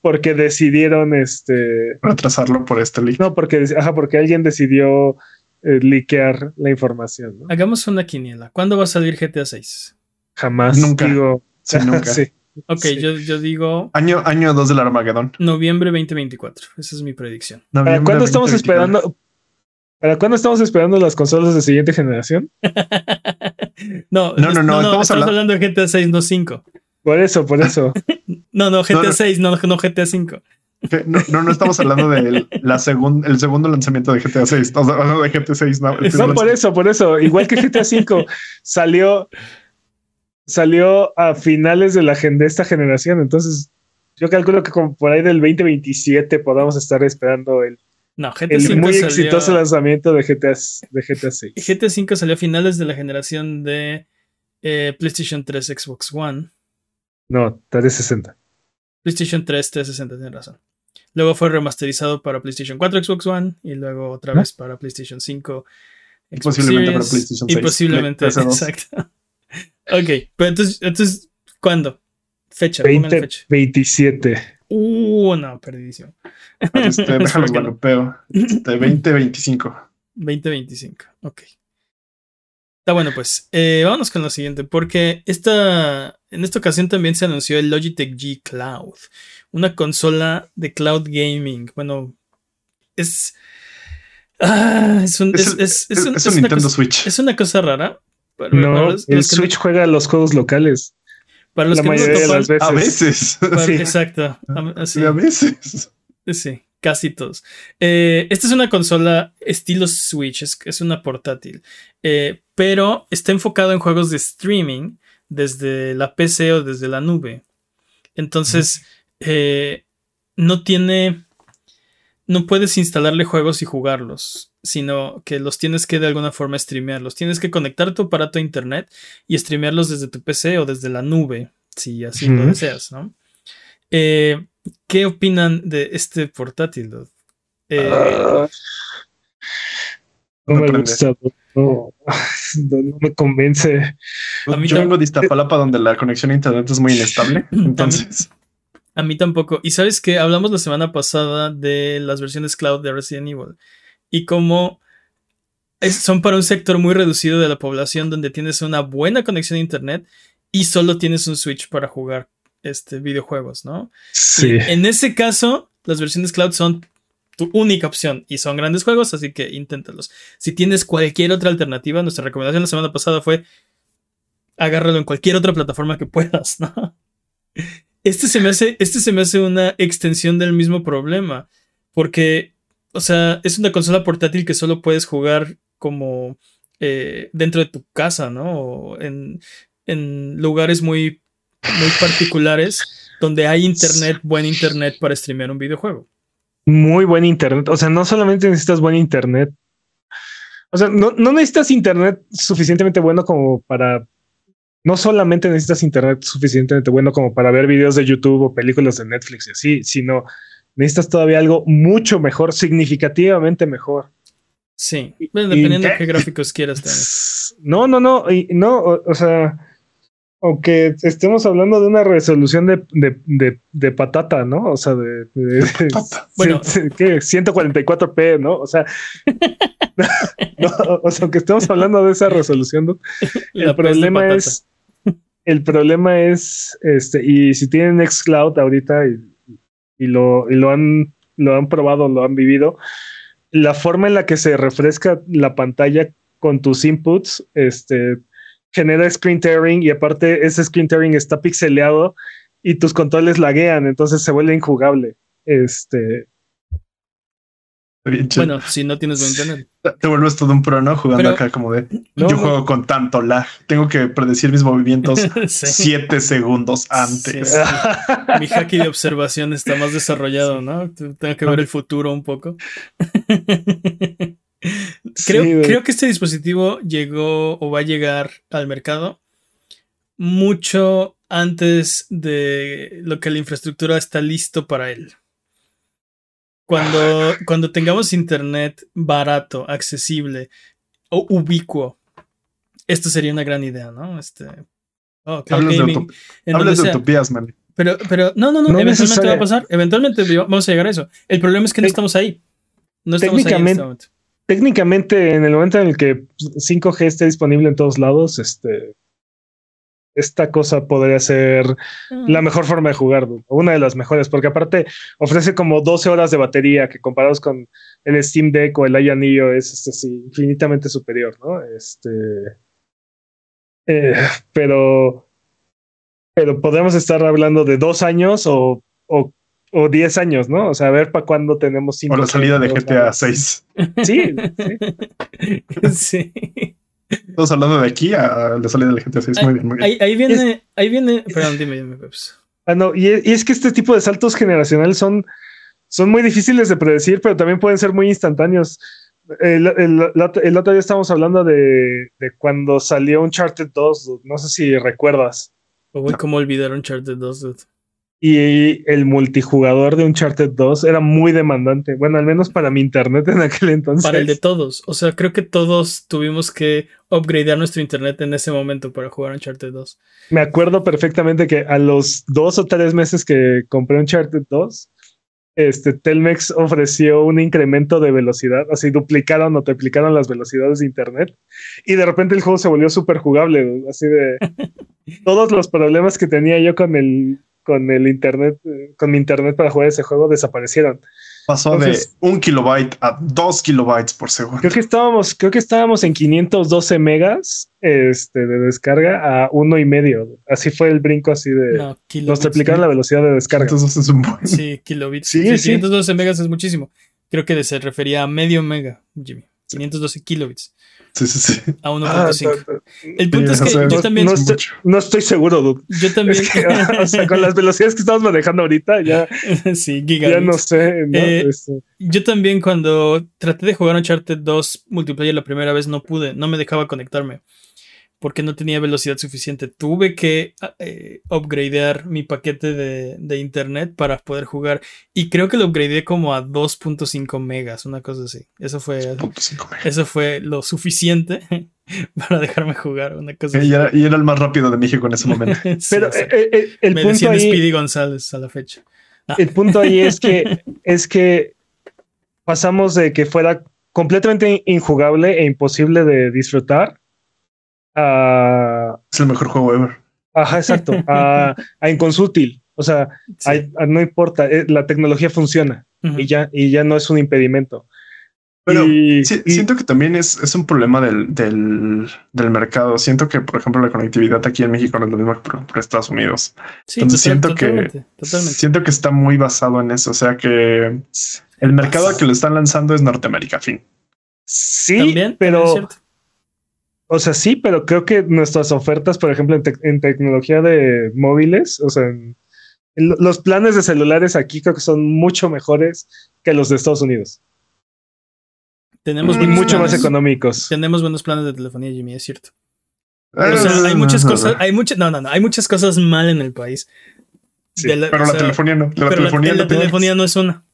Porque decidieron este retrasarlo por este leak. No, porque, ajá, porque alguien decidió eh, liquear la información. Hagamos una quiniela. ¿Cuándo va a salir GTA 6? Jamás. Nunca. Digo, nunca. Ok, Yo, digo. Año, año 2 del Armagedón. Noviembre 2024. Esa es mi predicción. ¿Para cuándo estamos esperando? ¿Para cuándo estamos esperando las consolas de siguiente generación? no, no, no, no, estamos, hablando... de GTA 6, no 5. Por eso, por eso. no, no, GTA 6, no, no GTA 5. No, no, estamos hablando del la el segundo lanzamiento de GTA 6. Estamos hablando de GTA 6. No, no por eso, por eso. Igual que GTA 5 salió, salió a finales de, la, de esta generación. Entonces, yo calculo que como por ahí del 2027 podamos estar esperando el, no, GTA el muy exitoso lanzamiento de GTA, de GTA 6. GTA 5 salió a finales de la generación de eh, PlayStation 3, Xbox One. No, 360. PlayStation 3, 360, tienes razón. Luego fue remasterizado para PlayStation 4, Xbox One y luego otra vez para PlayStation 5. y posiblemente para PlayStation 6. Y posiblemente, exacto. ok, pero entonces, entonces ¿cuándo? Fecha, 20, fecha. 27. Uh, no, perdidísimo. Este, déjalo galopeo. Este, 2025. 2025, ok. Está bueno, pues. Eh, vámonos con lo siguiente, porque esta, en esta ocasión también se anunció el Logitech G Cloud, una consola de cloud gaming. Bueno, es. Ah, es un, es, Nintendo Switch. Es una cosa rara. no, el Switch juega los juegos locales. Para los La que mayoría de las veces. A veces. Exacto. A, veces. Sí, casi todos. Eh, esta es una consola estilo Switch, es, es una portátil, eh, pero está enfocado en juegos de streaming desde la PC o desde la nube. Entonces, eh, no tiene. No puedes instalarle juegos y jugarlos, sino que los tienes que de alguna forma streamearlos. Tienes que conectar tu aparato a internet y streamearlos desde tu PC o desde la nube, si así lo deseas, ¿no? Eh, ¿Qué opinan de este portátil? Eh, ah. no, me gusta, no, me convence. Yo vengo de Iztapalapa donde la conexión a internet es muy inestable, entonces... A mí tampoco. Y sabes que hablamos la semana pasada de las versiones cloud de Resident Evil y cómo son para un sector muy reducido de la población donde tienes una buena conexión a internet y solo tienes un Switch para jugar este, videojuegos, ¿no? Sí. en ese caso, las versiones cloud son tu única opción y son grandes juegos, así que inténtalos. Si tienes cualquier otra alternativa, nuestra recomendación la semana pasada fue agárralo en cualquier otra plataforma que puedas, ¿no? Este se me hace, este se me hace una extensión del mismo problema. Porque, o sea, es una consola portátil que solo puedes jugar como eh, dentro de tu casa, ¿no? O en, lugares muy, muy particulares donde hay internet, buen internet para streamear un videojuego. Muy buen internet. O sea, no solamente necesitas buen internet. O sea, no necesitas internet suficientemente bueno como para no solamente necesitas internet suficientemente bueno como para ver videos de YouTube o películas de Netflix y así, sino necesitas todavía algo mucho mejor, significativamente mejor. Sí, dependiendo de qué gráficos quieras tener. No, no, no, y, no, o, sea, aunque estemos hablando de una resolución de, de, de, patata, ¿no? O sea, de, bueno, ¿qué? 144p, ¿no? O sea, o sea, aunque estemos hablando de esa resolución, el problema es el problema es, este, y si tienen Nextcloud ahorita y, lo, y lo, han, lo han probado, lo han vivido, la forma en la que se refresca la pantalla con tus inputs, este, genera screen tearing y aparte ese screen tearing está pixeleado y tus controles laguean, entonces se vuelve injugable. Este, bueno, si no tienes buen internet. Te vuelves todo un pro, ¿no? Jugando acá como de yo juego con tanto lag. Tengo que predecir mis movimientos siete segundos antes. Mi haki de observación está más desarrollado, ¿no? Tengo que ver el futuro un poco. creo, creo que este dispositivo llegó o va a llegar al mercado mucho antes de lo que la infraestructura está listo para él. Cuando, cuando tengamos internet barato, accesible o ubicuo, esto sería una gran idea, ¿no? Este. Oh, gaming. De de utopías, man. Pero, pero, no, no, no, eventualmente va a pasar. Eventualmente vamos a llegar a eso. El problema es que no estamos ahí. No estamos ahí en este momento. Técnicamente, en el momento en el que 5G esté disponible en todos lados, este, esta cosa podría ser la mejor forma de jugar, una de las mejores, porque aparte ofrece como 12 horas de batería que comparados con el Steam Deck o el Neo es este, infinitamente superior, ¿no? Este, eh, pero, pero podemos estar hablando de dos años o, o, o diez años, ¿no? O sea, a ver para cuándo tenemos cinco. O la salida de GTA 6. Sí, sí. sí. Estamos hablando de aquí a la salida de la gente así. Es muy bien, muy bien. Ahí, viene, ahí viene. Perdón, dime, dime, Peps. Ah, no, y es, que este tipo de saltos generacionales son, son muy difíciles de predecir, pero también pueden ser muy instantáneos. El, otro día estábamos hablando de, de, cuando salió Uncharted 2, no sé si recuerdas. ¿Cómo olvidar Uncharted 2, dude? Y el multijugador de Uncharted 2 era muy demandante. Bueno, al menos para mi internet en aquel entonces. Para el de todos. O sea, creo que todos tuvimos que upgradear nuestro internet en ese momento para jugar Uncharted 2. Me acuerdo perfectamente que a los dos o tres meses que compré Uncharted 2, este Telmex ofreció un incremento de velocidad, así duplicaron o triplicaron las velocidades de internet y de repente el juego se volvió súper jugable, así de todos los problemas que tenía yo con el con el internet, con mi internet para jugar ese juego desaparecieron. Pasó de un kilobyte a dos kilobytes por segundo. Creo que estábamos, creo que estábamos en 512 megas este, de descarga a uno y medio. Así fue el brinco así de. No, nos triplicaron la velocidad de descarga. Entonces es un buen. Sí, kilobits. Sí, 512 megas es muchísimo. Creo que se refería a medio mega, Jimmy. 512 kilobits. Sí, sí, sí. A 1.5. Ah, el punto es que yo también. No estoy, seguro, dude. Yo también. o sea, con las velocidades que estamos manejando ahorita, ya. sí, Ya no sé. Eh, este. Yo también, cuando traté de jugar Uncharted 2 multiplayer la primera vez, no pude. No me dejaba conectarme porque no tenía velocidad suficiente. Tuve que eh, upgradear mi paquete de, internet para poder jugar. Y creo que lo upgradeé como a 2.5 megas, una cosa así. Eso fue, eso fue lo suficiente para dejarme jugar, una cosa y, Era, y era el más rápido de México en ese momento. Pero eh, eh, el me punto ahí, Speedy González a la fecha. El punto ahí es que, es que pasamos de que fuera completamente injugable e imposible de disfrutar es el mejor juego ever. Ajá, exacto. a, inconsútil. O sea, no importa, eh, la tecnología funciona y, ya, y ya no es un impedimento. Pero siento que también es, es un problema del, del, del, mercado. Siento que, por ejemplo, la conectividad aquí en México no es lo mismo que por, Estados Unidos. Entonces siento que siento que está muy basado en eso. O sea que el mercado que lo están lanzando es Norteamérica, fin. Sí, pero o sea, sí, pero creo que nuestras ofertas, por ejemplo, en, tecnología de móviles, o sea, los planes de celulares aquí creo que son mucho mejores que los de Estados Unidos. Tenemos y mucho más económicos. Tenemos buenos planes de telefonía, Jimmy, es cierto. o sea, hay muchas cosas, hay muchas, no, no, no, hay muchas cosas mal en el país. pero la telefonía no. La telefonía, la, telefonía no es una.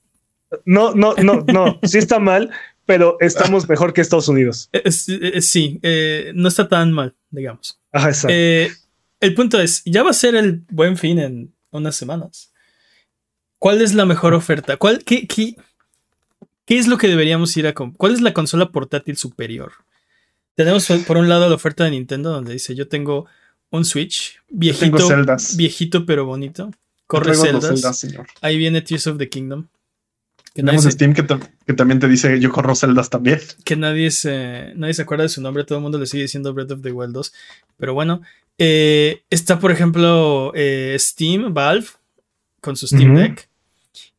No, no, no, no. Sí está mal, pero estamos mejor que Estados Unidos. Eh, eh, sí, eh, no está tan mal, digamos. Ajá, exacto. el punto es, ya va a ser el buen fin en unas semanas. ¿Cuál es la mejor oferta? ¿Cuál, qué, qué, ¿Qué es lo que deberíamos ir a comprar? ¿Cuál es la consola portátil superior? Tenemos por un lado la oferta de Nintendo donde dice yo tengo un Switch viejito, viejito pero bonito. Corre Zeldas. Ahí viene Tears of the Kingdom. Tenemos Steam que, también te dice yo corro Zeldas también. Que nadie se, nadie se acuerda de su nombre, todo el mundo le sigue diciendo Breath of the Wild 2. Pero bueno, eh, está por ejemplo eh, Steam, Valve, con su Steam Deck.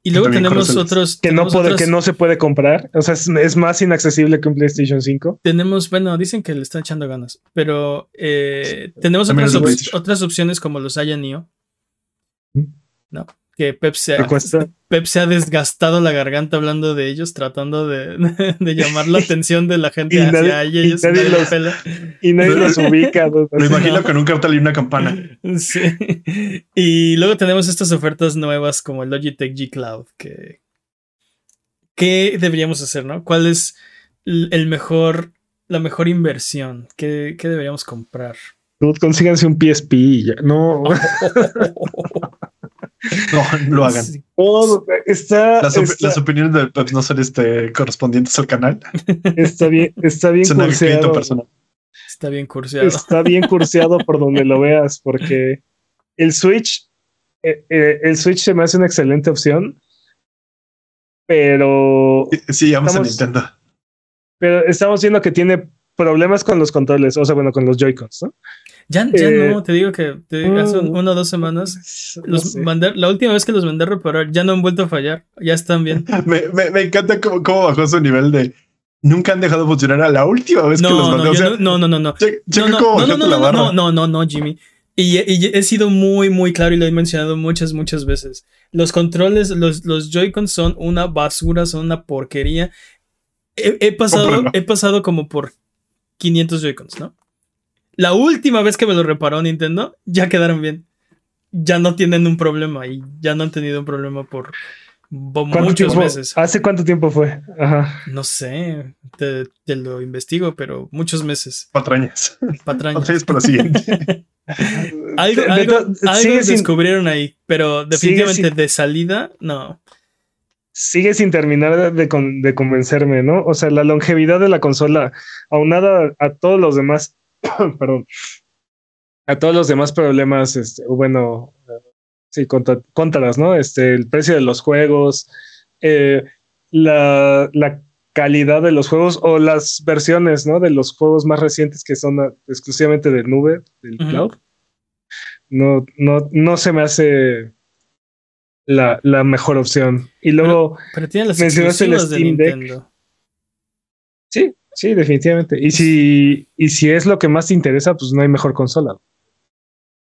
Y luego tenemos otros. Que no, puede, que no se puede comprar. O sea, es, más inaccesible que un PlayStation 5. Tenemos, bueno, dicen que le están echando ganas. Pero eh, tenemos otras, otras, opciones como los Aya Neo. ¿Mm? ¿No? Que Pep se, ha, desgastado la garganta hablando de ellos, tratando de, llamar la atención de la gente hacia ellos. Y nadie, los, ubica. Me imagino que nunca y una campana. Sí. Y luego tenemos estas ofertas nuevas como el Logitech G Cloud, que... ¿Qué deberíamos hacer, no? ¿Cuál es el mejor, la mejor inversión? ¿Qué, deberíamos comprar? Consíganse un PSP y ya. No. No, lo hagan. está, las, opiniones de Pep no son este, correspondientes al canal. Está bien, está bien curseado. Está bien curseado. Está bien curseado por donde lo veas, porque el Switch, eh, eh, el Switch se me hace una excelente opción, pero. Sí, vamos a Nintendo. Pero estamos viendo que tiene problemas con los controles, o sea, bueno, con los Joy-Cons, ¿no? Ya, ya eh, no, te digo que te digo, hace mm, una o dos semanas los no sé. mandé, la última vez que los mandé a reparar ya no han vuelto a fallar, ya están bien. me, me, me, encanta cómo, cómo bajó su nivel de nunca han dejado funcionar a la última vez no, que los mandé. No, o sea, no, no, no, no. Checa, no, no, no, no, no, no, no, Jimmy. Y, y, he sido muy, muy claro y lo he mencionado muchas, muchas veces. Los controles, los, los Joy-Cons son una basura, son una porquería. He, he pasado, he pasado como por 500 Joy-Cons, ¿no? La última vez que me lo reparó Nintendo, ya quedaron bien. Ya no tienen un problema y ya no han tenido un problema por muchos meses. ¿Hace cuánto tiempo fue? Ajá. No sé, te, lo investigo, pero muchos meses. Patrañas. Patrañas. Patrañas para la siguiente. algo algo, descubrieron ahí, pero definitivamente de salida, no. Sigue sin terminar de, de, convencerme, ¿no? O sea, la longevidad de la consola, aunada a todos los demás perdón, a todos los demás problemas, este, bueno, sí, contra, ¿no? Este, el precio de los juegos, eh, la, calidad de los juegos o las versiones, ¿no? De los juegos más recientes que son exclusivamente de nube, del cloud. No, no, no se me hace la, mejor opción. Y luego pero, tiene las mencionaste el Steam Deck. Sí, Sí, definitivamente. Y si, y si es lo que más te interesa, pues no hay mejor consola.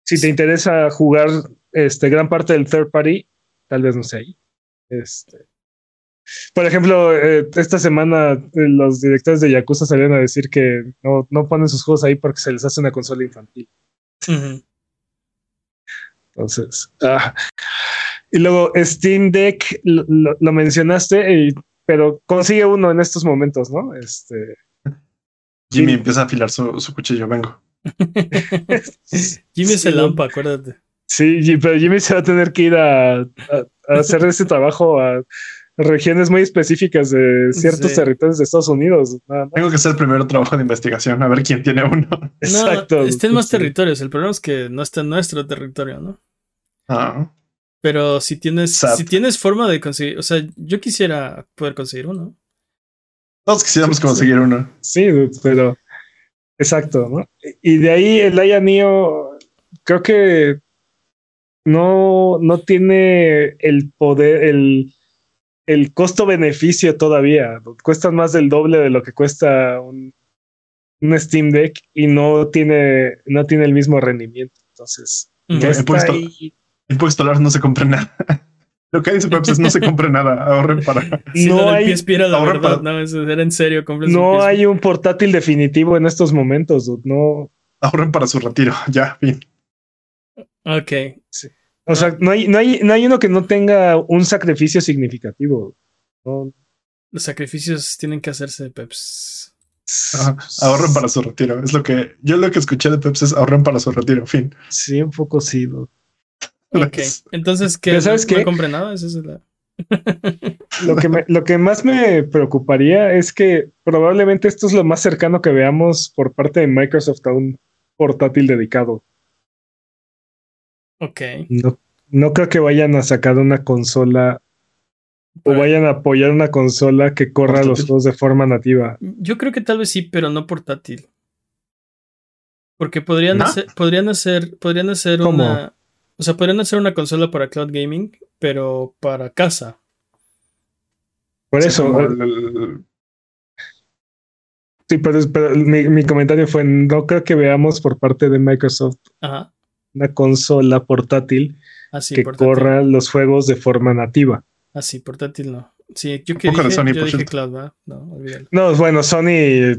Si te interesa jugar este, gran parte del third party, tal vez no sé ahí. Este, por ejemplo, eh, esta semana eh, los directores de Yakuza salieron a decir que no, no ponen sus juegos ahí porque se les hace una consola infantil. Entonces, ah. y luego Steam Deck lo, lo mencionaste pero consigue uno en estos momentos, ¿no? Este. Jimmy empieza a afilar su, cuchillo, vengo. Jimmy es el lampa, acuérdate. Sí, pero Jimmy se va a tener que ir a, hacer ese trabajo a regiones muy específicas de ciertos territorios de Estados Unidos. Tengo que hacer el primer trabajo de investigación, a ver quién tiene uno. Exacto. estén más territorios. El problema es que no está en nuestro territorio, ¿no? Ah. Pero si tienes, si tienes forma de conseguir, o sea, yo quisiera poder conseguir uno. Todos quisiéramos conseguir uno. Sí, pero exacto, ¿no? Y de ahí el Aya Neo, creo que no, no tiene el poder, el, el costo-beneficio todavía. Cuesta más del doble de lo que cuesta un, un Steam Deck y no tiene, no tiene el mismo rendimiento. Entonces, ya está ahí. Impuesto no se compra nada. Lo que dice Peps es no se compre nada, ahorren para. no hay. la verdad, no, era en serio. No hay un portátil definitivo en estos momentos, no. Ahorren para su retiro, ya, fin. Ok. O sea, no hay, no, hay, no hay uno que no tenga un sacrificio significativo. Los sacrificios tienen que hacerse de Peps. ahorren para su retiro. Es lo que yo lo que escuché de Peps es ahorren para su retiro, fin. Sí, un poco sí. Ok, entonces, ¿qué? ¿Sabes qué? No compre nada, eso es la... lo, que lo que más me preocuparía es que probablemente esto es lo más cercano que veamos por parte de Microsoft a un portátil dedicado. Ok. No, no creo que vayan a sacar una consola o vayan a apoyar una consola que corra los juegos de forma nativa. Yo creo que tal vez sí, pero no portátil. Porque podrían hacer, podrían hacer, podrían hacer una. O sea, podrían hacer una consola para cloud gaming, pero para casa. Por eso. Sí, pero, mi, comentario fue: no creo que veamos por parte de Microsoft una consola portátil ah, que corra los juegos de forma nativa. Ah, sí, portátil no. Sí, yo que dije, Sony, yo dije cloud, ¿verdad? No, olvídalo. No, bueno, Sony.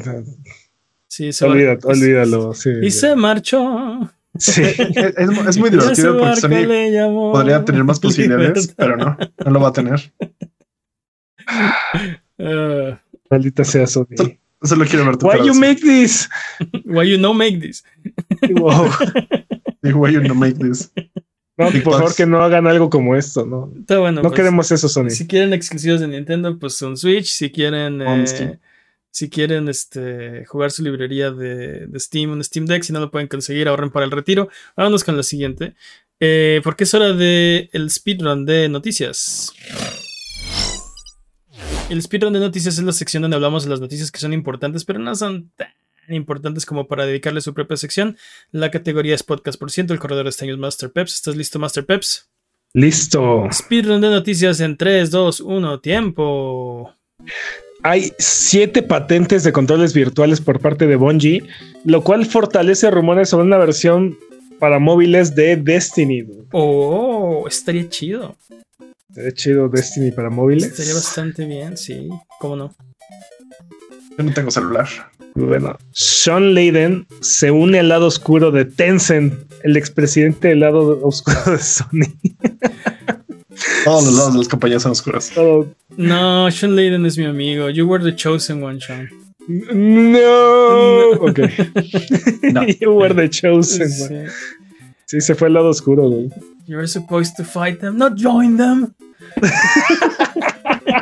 Sí, se olvídalo, olvídalo. Sí, y se marchó. Sí, es, muy divertido porque Sony podría tener más posibilidades, pero no, no lo va a tener. Uh, Maldita sea Sony. Solo, quiero ver tu Why you make this? Why you no make this? Wow. Why you no make this? No, por favor que no hagan algo como esto, ¿no? bueno, no pues, queremos eso, Sony. Si quieren exclusivos de Nintendo, pues un Switch. Si quieren eh, si quieren este, jugar su librería de, Steam, un Steam Deck, si no lo pueden conseguir, ahorren para el retiro. Vámonos con la siguiente. Eh, porque es hora de el speedrun de noticias. El speedrun de noticias es la sección donde hablamos de las noticias que son importantes, pero no son tan importantes como para dedicarle su propia sección. La categoría es podcast por ciento. El corredor está en Master Peps. ¿Estás listo, Master Peps? Listo. Speedrun de noticias en 3, 2, 1, tiempo hay siete patentes de controles virtuales por parte de Bungie, lo cual fortalece rumores sobre una versión para móviles de Destiny. Oh, estaría chido. Estaría chido Destiny para móviles. Estaría bastante bien, sí. ¿Cómo no? Yo no tengo celular. Bueno, Sean Layden se une al lado oscuro de Tencent, el expresidente del lado oscuro de Sony. Todos los lados de las compañías son oscuras. No, Sean Layden es mi amigo. You were the chosen one, Sean. No. Ok. You were the chosen one. Sí, se fue al lado oscuro, güey. You're supposed to fight them, not join them.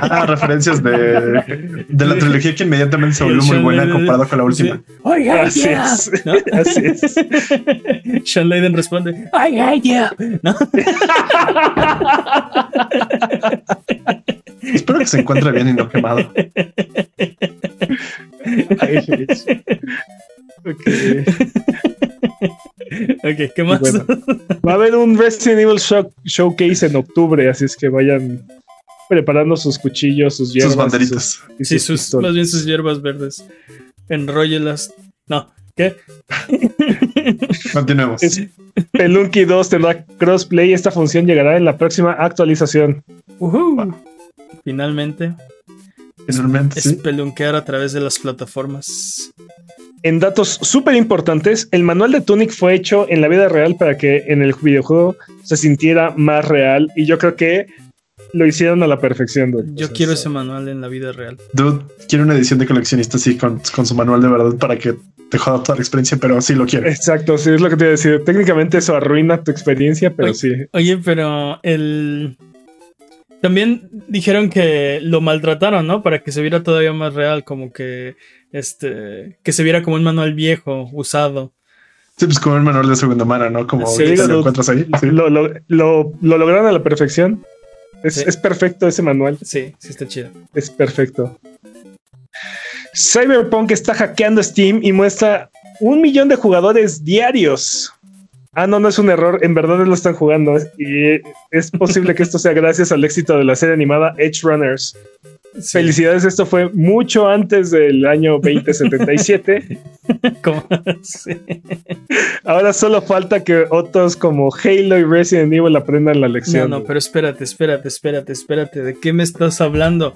Ah, referencias de, de la trilogía que inmediatamente se volvió muy buena comparado con la última. I así es. Así es. Sean Layden responde, hate you. ¿No? Espero que se encuentre bien y no quemado. ok. Ok, ¿qué más? va a haber un Resident Evil Showcase en octubre, así es que vayan preparando sus cuchillos, sus hierbas. Sus banderitas. sí, sus, más bien sus hierbas verdes. Enróllelas. No, ¿qué? Continuemos. Pelunky 2 tendrá crossplay. Esta función llegará en la próxima actualización. Finalmente. Finalmente. Es pelunquear a través de las plataformas. En datos súper importantes, el manual de Tunic fue hecho en la vida real para que en el videojuego se sintiera más real. Y yo creo que lo hicieron a la perfección, Yo quiero ese manual en la vida real. Dude, quiero una edición de coleccionista así con, su manual de verdad para que te joda toda la experiencia, pero sí lo quiero. Exacto, sí, es lo que te iba a decir. Técnicamente eso arruina tu experiencia, pero sí. Oye, pero el. También dijeron que lo maltrataron, ¿no? Para que se viera todavía más real, como que este. que se viera como un manual viejo, usado. Sí, pues como un manual de segunda mano, ¿no? Como lo encuentras ahí. Lo, lo, lo, lograron a la perfección. Es, perfecto ese manual. Sí, sí está chido. Es perfecto. Cyberpunk está hackeando Steam y muestra un millón de jugadores diarios. Ah, no, no es un error. En verdad lo están jugando. Y es posible que esto sea gracias al éxito de la serie animada Edge Runners. Felicidades, esto fue mucho antes del año 2077. ¿Cómo? Ahora solo falta que otros como Halo y Resident Evil aprendan la lección. No, no, pero espérate, espérate, espérate, espérate. ¿De qué me estás hablando?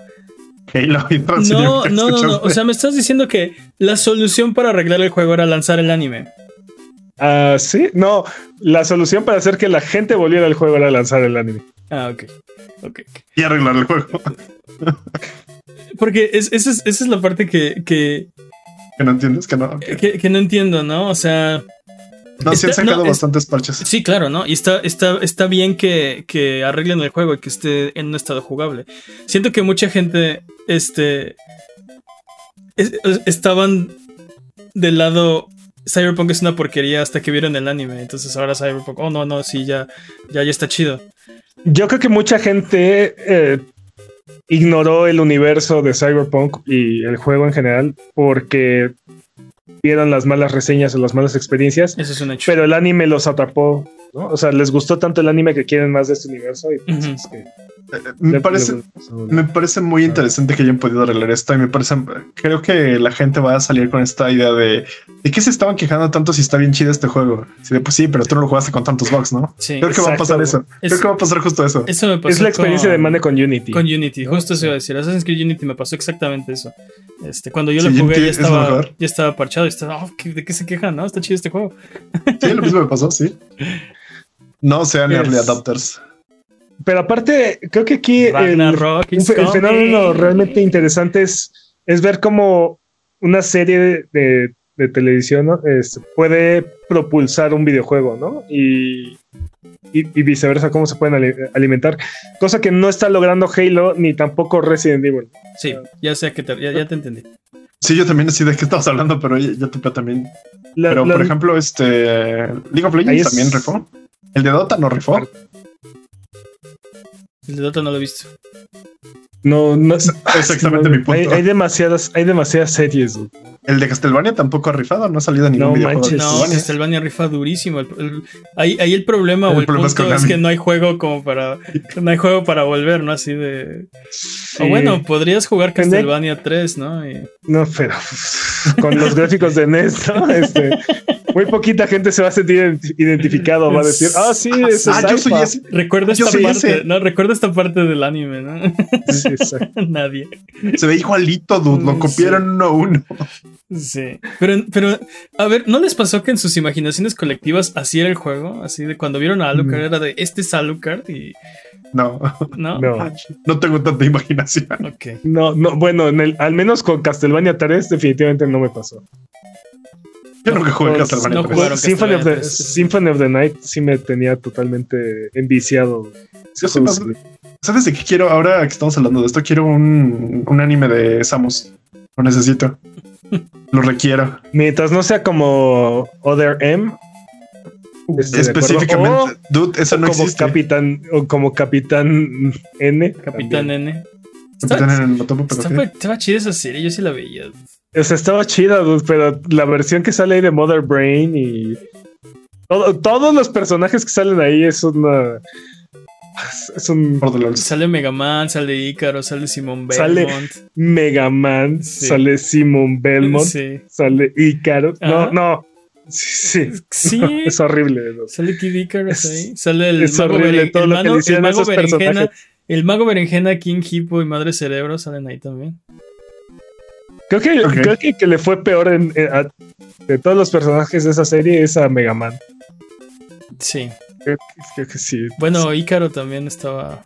Halo y No, no, no, no. O sea, me estás diciendo que la solución para arreglar el juego era lanzar el anime. Ah, sí, no. La solución para hacer que la gente volviera al juego era lanzar el anime. Ah, ok. okay. Y arreglar el juego. Porque esa es, la parte que, que. no entiendes, que no. Que, no entiendo, ¿no? O sea. No, sí han sacado bastantes parches. Sí, claro, ¿no? Y está, está, está bien que, que, arreglen el juego y que esté en un estado jugable. Siento que mucha gente. Este. estaban del lado. Cyberpunk es una porquería hasta que vieron el anime. Entonces ahora Cyberpunk. Oh, no, no, sí, ya, ya, ya está chido. Yo creo que mucha gente eh, ignoró el universo de Cyberpunk y el juego en general porque vieron las malas reseñas o las malas experiencias. Eso es un hecho. Pero el anime los atrapó, ¿no? O sea, les gustó tanto el anime que quieren más de este universo y pues es que me parece, me parece muy interesante que hayan podido arreglar esto y me parece, creo que la gente va a salir con esta idea de ¿de qué se estaban quejando tanto si está bien chido este juego? Sí, pues sí, pero tú no lo jugaste con tantos bugs, ¿no? Sí, creo que va a pasar eso. creo que va a pasar justo eso. Eso me pasó Es la experiencia de Mane con Unity. Con Unity, justo eso iba a decir. Assassin's Creed Unity me pasó exactamente eso. Este, cuando yo lo jugué ya estaba, ya estaba parchado y estaba, oh, ¿de qué se quejan? No, está chido este juego. Sí, lo mismo me pasó, sí. No sean early adapters. Pero aparte, creo que aquí el, fenómeno realmente interesante es, es ver cómo una serie de, televisión este, puede propulsar un videojuego, ¿no? Y, y, viceversa, cómo se pueden alimentar. Cosa que no está logrando Halo ni tampoco Resident Evil. Sí, ya sé que te, ya, te entendí. Sí, yo también sé de qué estabas hablando, pero ya, ya también. pero, por ejemplo, este League of Legends también rifó. El de Dota no rifó. El de Dota no lo he visto. No, no es exactamente mi punto. Hay, demasiadas, hay demasiadas series. El de Castlevania tampoco ha rifado, no ha salido ningún no, videojuego. Manches. No, Castlevania rifa durísimo. ahí, el problema o el punto es, que no hay juego como para. No hay juego para volver, ¿no? Así de. O bueno, podrías jugar Castlevania 3, ¿no? No, pero con los gráficos de NES, ¿no? Este, muy poquita gente se va a sentir identificado, va a decir, ah, sí, es ah, yo soy ese. Recuerda esta parte, no, recuerda esta parte del anime, ¿no? Sí, Nadie. Se ve igualito, dude, lo copiaron uno a uno. Sí, pero, pero, a ver, ¿no les pasó que en sus imaginaciones colectivas así era el juego? Así de cuando vieron a Alucard, mm. era de, este es Alucard y... No. no. No. tengo tanta imaginación. Okay. No, no, bueno, en el, al menos con Castlevania 3 definitivamente no me pasó. Yo nunca jugué Castlevania. No Symphony, of the, Symphony of the Night sí me tenía totalmente enviciado. ¿Sabes de qué quiero? Ahora que estamos hablando de esto, quiero un, un anime de Samus. Lo necesito. Lo requiero. Mientras no sea como Other M. Este, Específicamente, dude, eso no como existe. Capitán, o como Capitán N. Capitán N. Capitán N, lo tomo, pero estaba chida esa serie, yo sí la veía. O sea, estaba chida, pero la versión que sale ahí de Mother Brain y todos los personajes que salen ahí es una. Es un. Sale Mega Man, sale Ícaro, sale Simon Belmont. Sale Mega Man, sale Simon Belmont, sale Ícaro. No, no. Sí, sí. es horrible. Sale Kid Icarus ahí. Sale el mago, horrible, todo el, lo que el mago berenjena. El mago berenjena, King Hippo y Madre Cerebro salen ahí también. Creo que, creo que, que, le fue peor en, de todos los personajes de esa serie es a Mega Man. Sí. Creo, que sí. Bueno, Ícaro también estaba.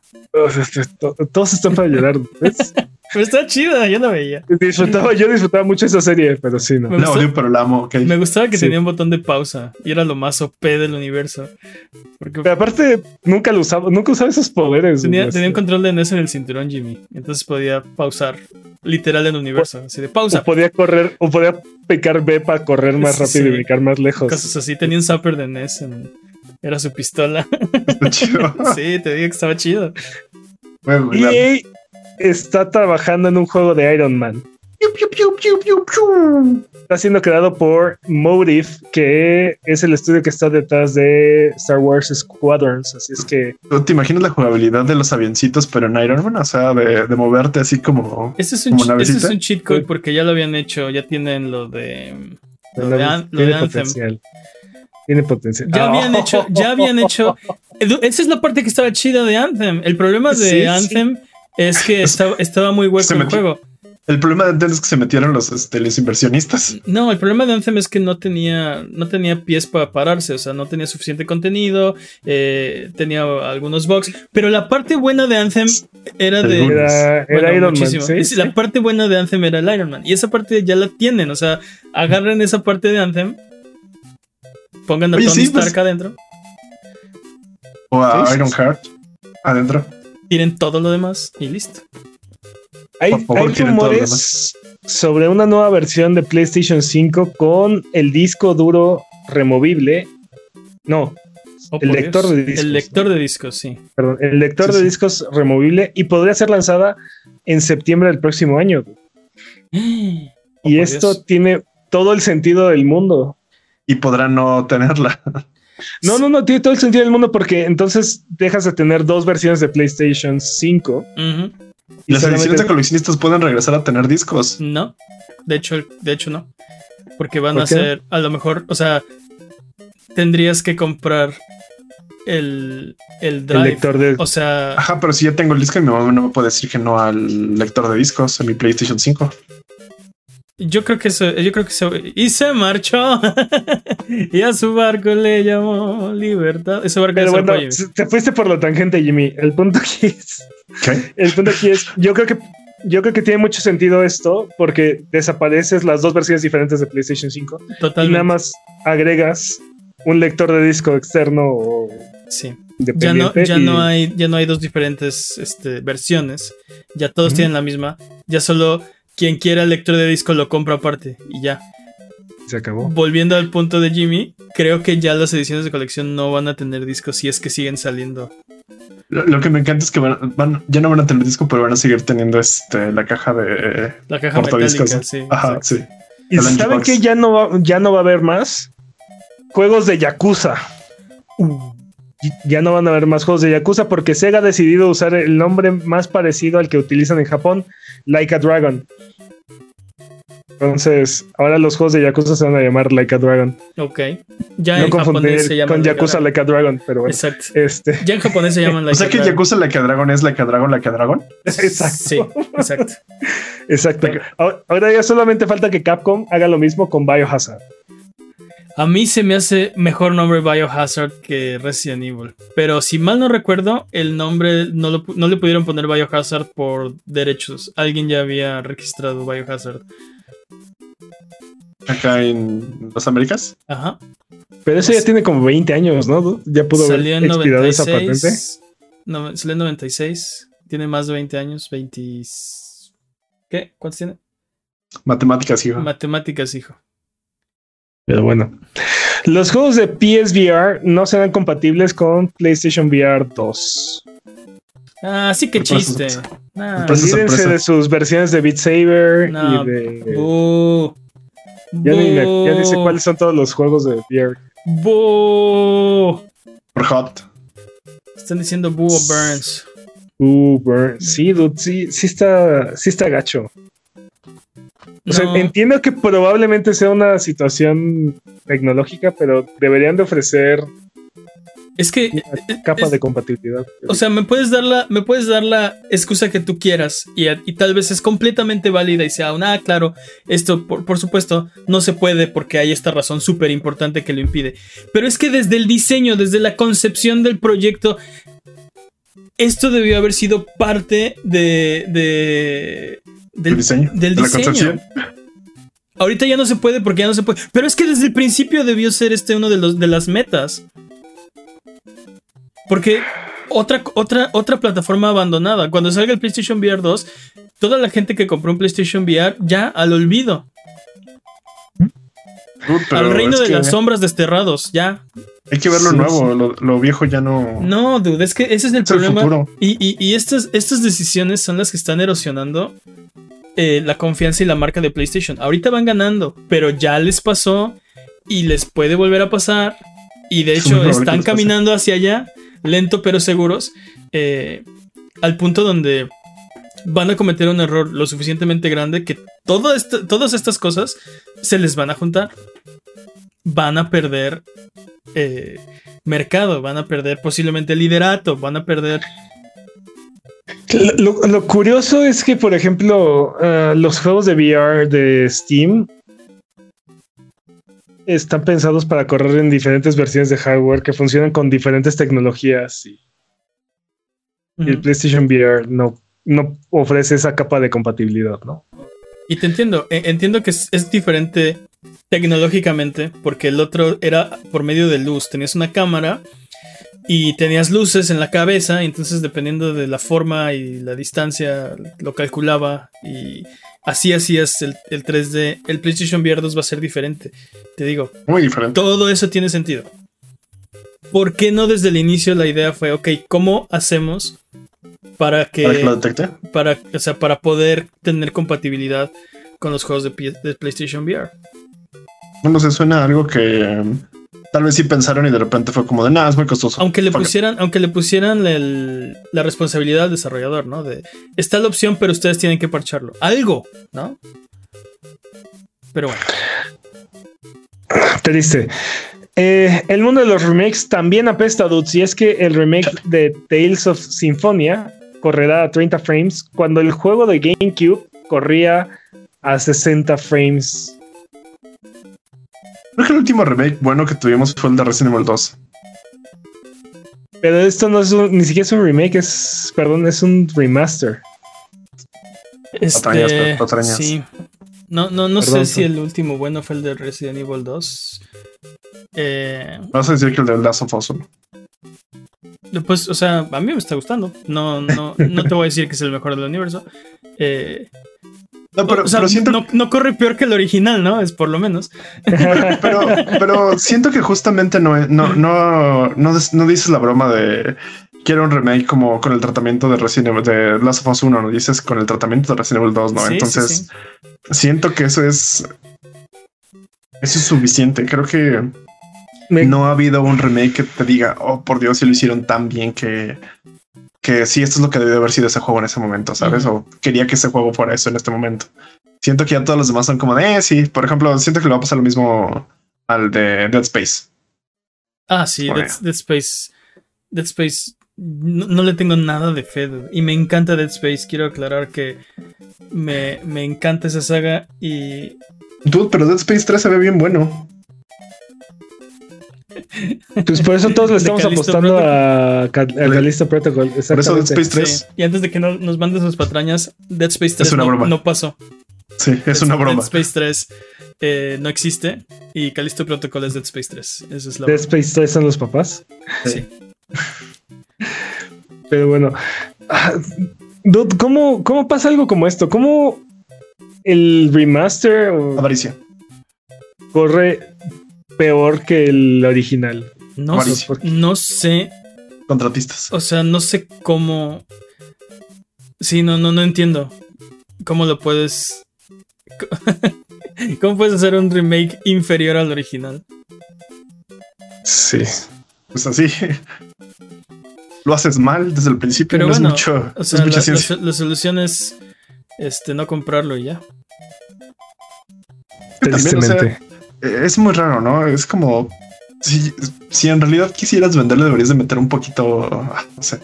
Todos están para llorar. Pero está chida, yo no veía. Disfrutaba, yo disfrutaba mucho esa serie, pero sí, no. Me gustaba, pero la amo, Me gustaba que tenía un botón de pausa y era lo más OP del universo. Porque... Pero aparte, nunca lo usaba, nunca usaba esos poderes. Tenía, tenía un control de NES en el cinturón, Jimmy. Entonces podía pausar literal en el universo. Así de pausa. O podía correr, o podía picar B para correr más rápido y picar más lejos. Cosas así. Tenía un zapper de NES Era su pistola. chido. sí, te digo que estaba chido. y está trabajando en un juego de Iron Man. Está siendo creado por Motive, que es el estudio que está detrás de Star Wars Squadrons. Así es que. ¿Te imaginas la jugabilidad de los avioncitos, pero en Iron Man? O sea, de, moverte así como. Ese es un, ese es un cheat code porque ya lo habían hecho, ya tienen lo de. Lo de, Anthem. Tiene potencial. Ya habían hecho, ya habían hecho. Esa es la parte que estaba chida de Anthem. El problema de Anthem es que estaba, estaba muy hueco el juego. El problema de Anthem es que se metieron los, este, los inversionistas. No, el problema de Anthem es que no tenía, no tenía pies para pararse, o sea, no tenía suficiente contenido, eh, tenía algunos bugs, pero la parte buena de Anthem era de... Era, Iron Man. La parte buena de Anthem era el Iron Man, y esa parte ya la tienen, o sea, agarren esa parte de Anthem, pongan a Tony pues Stark adentro. O a Iron Heart adentro. Tienen todo lo demás y listo. Hay, rumores sobre una nueva versión de PlayStation 5 con el disco duro removible. No, oh, el lector de discos. El lector de discos, sí. Perdón, el lector de discos removible y podría ser lanzada en septiembre del próximo año. Oh, y esto tiene todo el sentido del mundo. Y podrá no tenerla. No, no, no, tiene todo el sentido del mundo porque entonces dejas de tener dos versiones de PlayStation 5. ¿Y las ediciones de coleccionistas pueden regresar a tener discos? No, de hecho, de hecho no. Porque van a ser, a lo mejor, o sea, tendrías que comprar el, el drive. lector de... O sea. Ajá, pero si ya tengo el disco, mi mamá no me puede decir que no al lector de discos en mi PlayStation 5. Yo creo que eso, yo creo que se, y se marchó y a su barco le llamó libertad. Ese barco Pero bueno, te fuiste por la tangente, Jimmy. El punto aquí es, ¿Qué? el punto aquí es, yo creo que yo creo que tiene mucho sentido esto porque desapareces las dos versiones diferentes de PlayStation 5 Totalmente. y nada más agregas un lector de disco externo o sí. Ya no, ya no hay, ya no hay dos diferentes este, versiones. Ya todos tienen la misma. Ya solo quien quiera el lector de disco lo compra aparte y ya. Se acabó. Volviendo al punto de Jimmy, creo que ya las ediciones de colección no van a tener discos si es que siguen saliendo. Lo, que me encanta es que van, ya no van a tener disco, pero van a seguir teniendo este, la caja de la caja metálica, sí. Ajá, sí. ¿Y saben que ya no va, ya no va a haber más? Juegos de Yakuza. Uh. Ya no van a haber más juegos de Yakuza porque Sega ha decidido usar el nombre más parecido al que utilizan en Japón, Like a Dragon. Entonces, ahora los juegos de Yakuza se van a llamar Like a Dragon. Ok. Ya en japonés se llaman con Yakuza Like a Dragon, pero bueno. Exacto. Este. Ya en japonés se llaman Like O sea que Yakuza Like a Dragon es Like a Dragon, Like a Dragon. Exacto. Sí, exacto. exacto. Ahora ya solamente falta que Capcom haga lo mismo con Biohazard. A mí se me hace mejor nombre Biohazard que Resident Evil. Pero si mal no recuerdo, el nombre no, no le pudieron poner Biohazard por derechos. Alguien ya había registrado Biohazard. Acá en las Américas. Ajá. Pero eso ya tiene como 20 años, ¿no? Ya pudo Salió en 96, esa patente. salió en 96. Tiene más de 20 años. 20. ¿Qué? ¿Cuántos tiene? Matemáticas, hijo. Matemáticas, hijo. Pero bueno. Los juegos de PSVR no serán compatibles con PlayStation VR 2. Ah, sí que chiste. Olvídense de sus versiones de Beat Saber y de. Ya, ni sé cuáles son todos los juegos de VR. Por hot. Están diciendo Boo Burns. Boo Burns. Sí, dude, sí, sí está, sí está gacho. O sea, entiendo que probablemente sea una situación tecnológica, pero deberían de ofrecer es que capa de compatibilidad. O sea, me puedes dar la, me puedes dar la excusa que tú quieras y, tal vez es completamente válida y sea una, ah, claro, esto por, por, supuesto no se puede porque hay esta razón súper importante que lo impide. Pero es que desde el diseño, desde la concepción del proyecto, esto debió haber sido parte de, de del, diseño. Del diseño. Ahorita ya no se puede porque ya no se puede. Pero es que desde el principio debió ser este uno de, los, de las metas. Porque otra, otra, otra plataforma abandonada. Cuando salga el PlayStation VR 2, toda la gente que compró un PlayStation VR ya al olvido. Al reino de las sombras desterrados, ya. Hay que ver lo nuevo, lo, viejo ya no. No, dude, es que ese es el problema. y, y, estas, estas decisiones son las que están erosionando eh, la confianza y la marca de PlayStation. Ahorita van ganando, pero ya les pasó y les puede volver a pasar. Y de hecho están caminando hacia allá, lento pero seguros, eh, al punto donde van a cometer un error lo suficientemente grande que todas estas cosas se les van a juntar. Van a perder eh, mercado, van a perder posiblemente liderato, van a perder... Lo, curioso es que, por ejemplo, eh, los juegos de VR de Steam están pensados para correr en diferentes versiones de hardware que funcionan con diferentes tecnologías y, el PlayStation VR no, no ofrece esa capa de compatibilidad, ¿no? Y te entiendo, e, entiendo que es, diferente tecnológicamente porque el otro era por medio de luz, tenías una cámara y tenías luces en la cabeza, y entonces dependiendo de la forma y la distancia lo calculaba y así hacías el, el 3D. El PlayStation VR 2 va a ser diferente, te digo. Muy diferente. Todo eso tiene sentido. ¿Por qué no desde el inicio la idea fue, ok, ¿cómo hacemos para que... Para que lo detecte. Para, o sea, para poder tener compatibilidad con los juegos de, de PlayStation VR? Bueno, se suena algo que tal vez sí pensaron y de repente fue como de nada, es muy costoso. Aunque le pusieran, aunque le pusieran la responsabilidad al desarrollador, ¿no? De está la opción, pero ustedes tienen que parcharlo. Algo, ¿no? Pero bueno. Triste. Eh, el mundo de los remakes también apesta, dudes, y es que el remake de Tales of Symphonia correrá a 30 frames cuando el juego de GameCube corría a 60 frames Creo que el último remake bueno que tuvimos fue el de Resident Evil 2. Pero esto no es un, ni siquiera es un remake, es, perdón, es un remaster. Este, sí. No, no, no sé si el último bueno fue el de Resident Evil 2. Eh, Vas a decir que el de Last of Us Pues, o sea, a mí me está gustando. No, no, no te voy a decir que es el mejor del universo. Eh, no, pero, siento... no, corre peor que el original, ¿no? Es por lo menos. Pero, pero, siento que justamente no, no, no, no, dices la broma de quiero un remake como con el tratamiento de Resident Evil de Last of Us 1, no dices con el tratamiento de Resident Evil 2, ¿no? Entonces siento que eso es eso es suficiente. Creo que no ha habido un remake que te diga, oh por Dios, si lo hicieron tan bien que que sí, esto es lo que debió haber sido ese juego en ese momento, ¿sabes? O quería que ese juego fuera eso en este momento. Siento que ya todos los demás son como de, eh, sí, por ejemplo, siento que le va a pasar lo mismo al de Dead Space. Ah, sí, Dead, Space. Dead Space. No, le tengo nada de fe. Y me encanta Dead Space. Quiero aclarar que me, me encanta esa saga y. Dude, pero Dead Space 3 se ve bien bueno. Pues por eso todos le estamos apostando a, Callisto Protocol. Por eso Dead Space 3. Y antes de que nos manden sus patrañas, Dead Space 3 no, pasó. Sí, es una broma. Dead Space 3 eh, no existe y Callisto Protocol es Dead Space 3. Eso es la Dead Space 3 son los papás. Sí. Pero bueno. Ah, ¿cómo, ¿Cómo pasa algo como esto? ¿Cómo el remaster Avaricia. corre peor que el original. No, sé, no sé. Contratistas. O sea, no sé cómo. Sí, no, no, no entiendo. ¿Cómo lo puedes. ¿Cómo puedes hacer un remake inferior al original? Sí. Pues así. Lo haces mal desde el principio. Pero bueno, es mucho, o sea, la, la, solución es este, no comprarlo y ya. También, es muy raro, ¿no? Es como si, si en realidad quisieras venderle, deberías de meter un poquito, ah, no sé.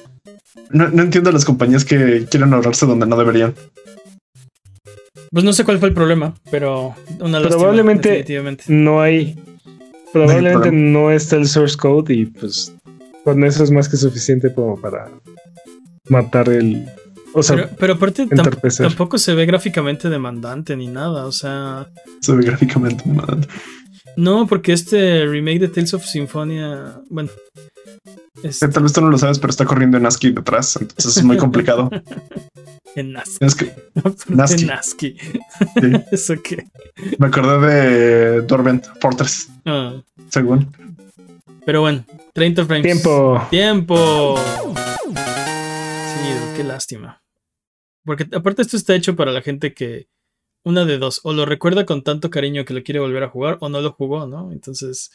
No, entiendo a las compañías que quieren ahorrarse donde no deberían. Pues no sé cuál fue el problema, pero una probablemente no hay, probablemente no, está el source code y pues con eso es más que suficiente como para matar el, o sea, pero, aparte tampoco se ve gráficamente demandante ni nada, o sea. Se ve gráficamente demandante. No, porque este remake de Tales of Symphonia, bueno. Este tal vez tú no lo sabes, pero está corriendo en ASCII detrás, entonces es muy complicado. en ASCII. En ASCII. ¿Eso qué? Me acordé de Dorvent Fortress. Ah. Según. Pero bueno, 30 frames. Tiempo. Tiempo. Sí, qué lástima. Porque aparte esto está hecho para la gente que una de dos, o lo recuerda con tanto cariño que lo quiere volver a jugar o no lo jugó, ¿no? Entonces...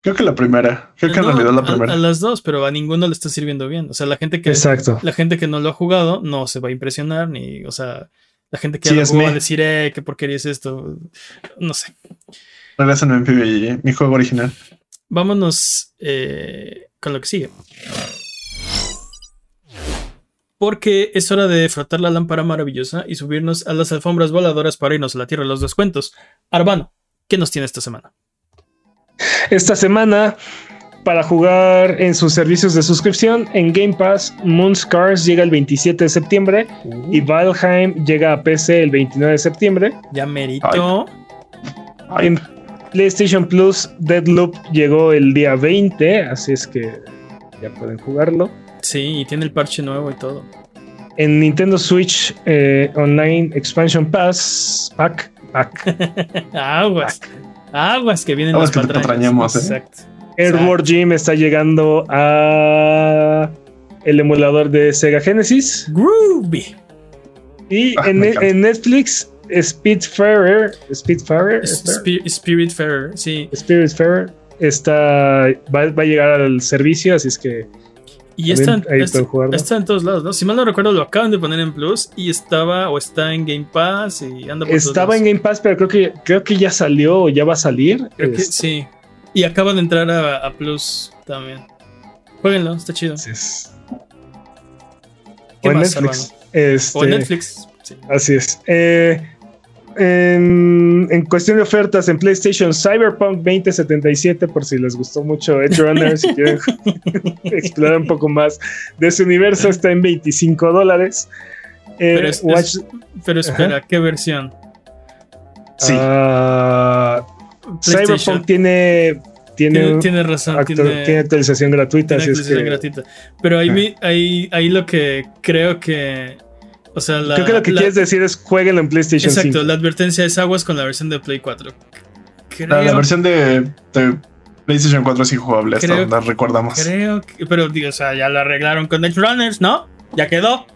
Creo que la primera, creo que en realidad la primera. A, las dos, pero a ninguno le está sirviendo bien. O sea, la gente que Exacto. la gente que no lo ha jugado no se va a impresionar ni, o sea, la gente que ya lo va a decir, eh, qué porquería es esto. No sé. Regresan en PvE, mi juego original. Vámonos eh, con lo que sigue porque es hora de frotar la lámpara maravillosa y subirnos a las alfombras voladoras para irnos a la tierra de los descuentos. Arbano, ¿qué nos tiene esta semana? Esta semana, para jugar en sus servicios de suscripción, en Game Pass, Moonscars llega el 27 de septiembre y uh. Valheim llega a PC el 29 de septiembre. Ya merito. En PlayStation Plus, Deadloop llegó el día 20, así es que ya pueden jugarlo. Sí, y tiene el parche nuevo y todo. En Nintendo Switch eh, Online Expansion Pass, Pack, Pack. aguas. Aguas que vienen aguas que patrañas. ¿eh? Exacto. Airworld Gym está llegando a el emulador de Sega Genesis. Groovy. Y ah, en, en, Netflix, Speedfarer. Speedfarer. Spiritfarer, sí. Spiritfarer está, va, va, a llegar al servicio, así es que y está, en todos lados, ¿no? Si mal no recuerdo, lo acaban de poner en Plus y estaba o está en Game Pass y anda por Estaba en Game Pass, pero creo que, creo que ya salió o ya va a salir. Este. sí. Y acaba de entrar a, Plus también. Jueguenlo, está chido. o en Netflix. Este, o en Netflix. Así es. Eh, en, cuestión de ofertas en PlayStation, Cyberpunk 2077, por si les gustó mucho Edge Runner, si quieren explorar un poco más de ese universo, está en 25 dólares. Eh, pero, espera, ¿qué versión? Sí. Ah, Cyberpunk tiene tiene, tiene, razón. tiene, actualización gratuita. gratuita. Pero ahí, ahí, ahí lo que creo que o sea, la, Creo que lo que quieres decir es jueguenlo en PlayStation exacto, la advertencia es aguas con la versión de Play 4. la, versión de, PlayStation 4 es injugable, creo, la recordamos. Creo que, pero digo, o sea, ya la arreglaron con Edge Runners, ¿no? Ya quedó.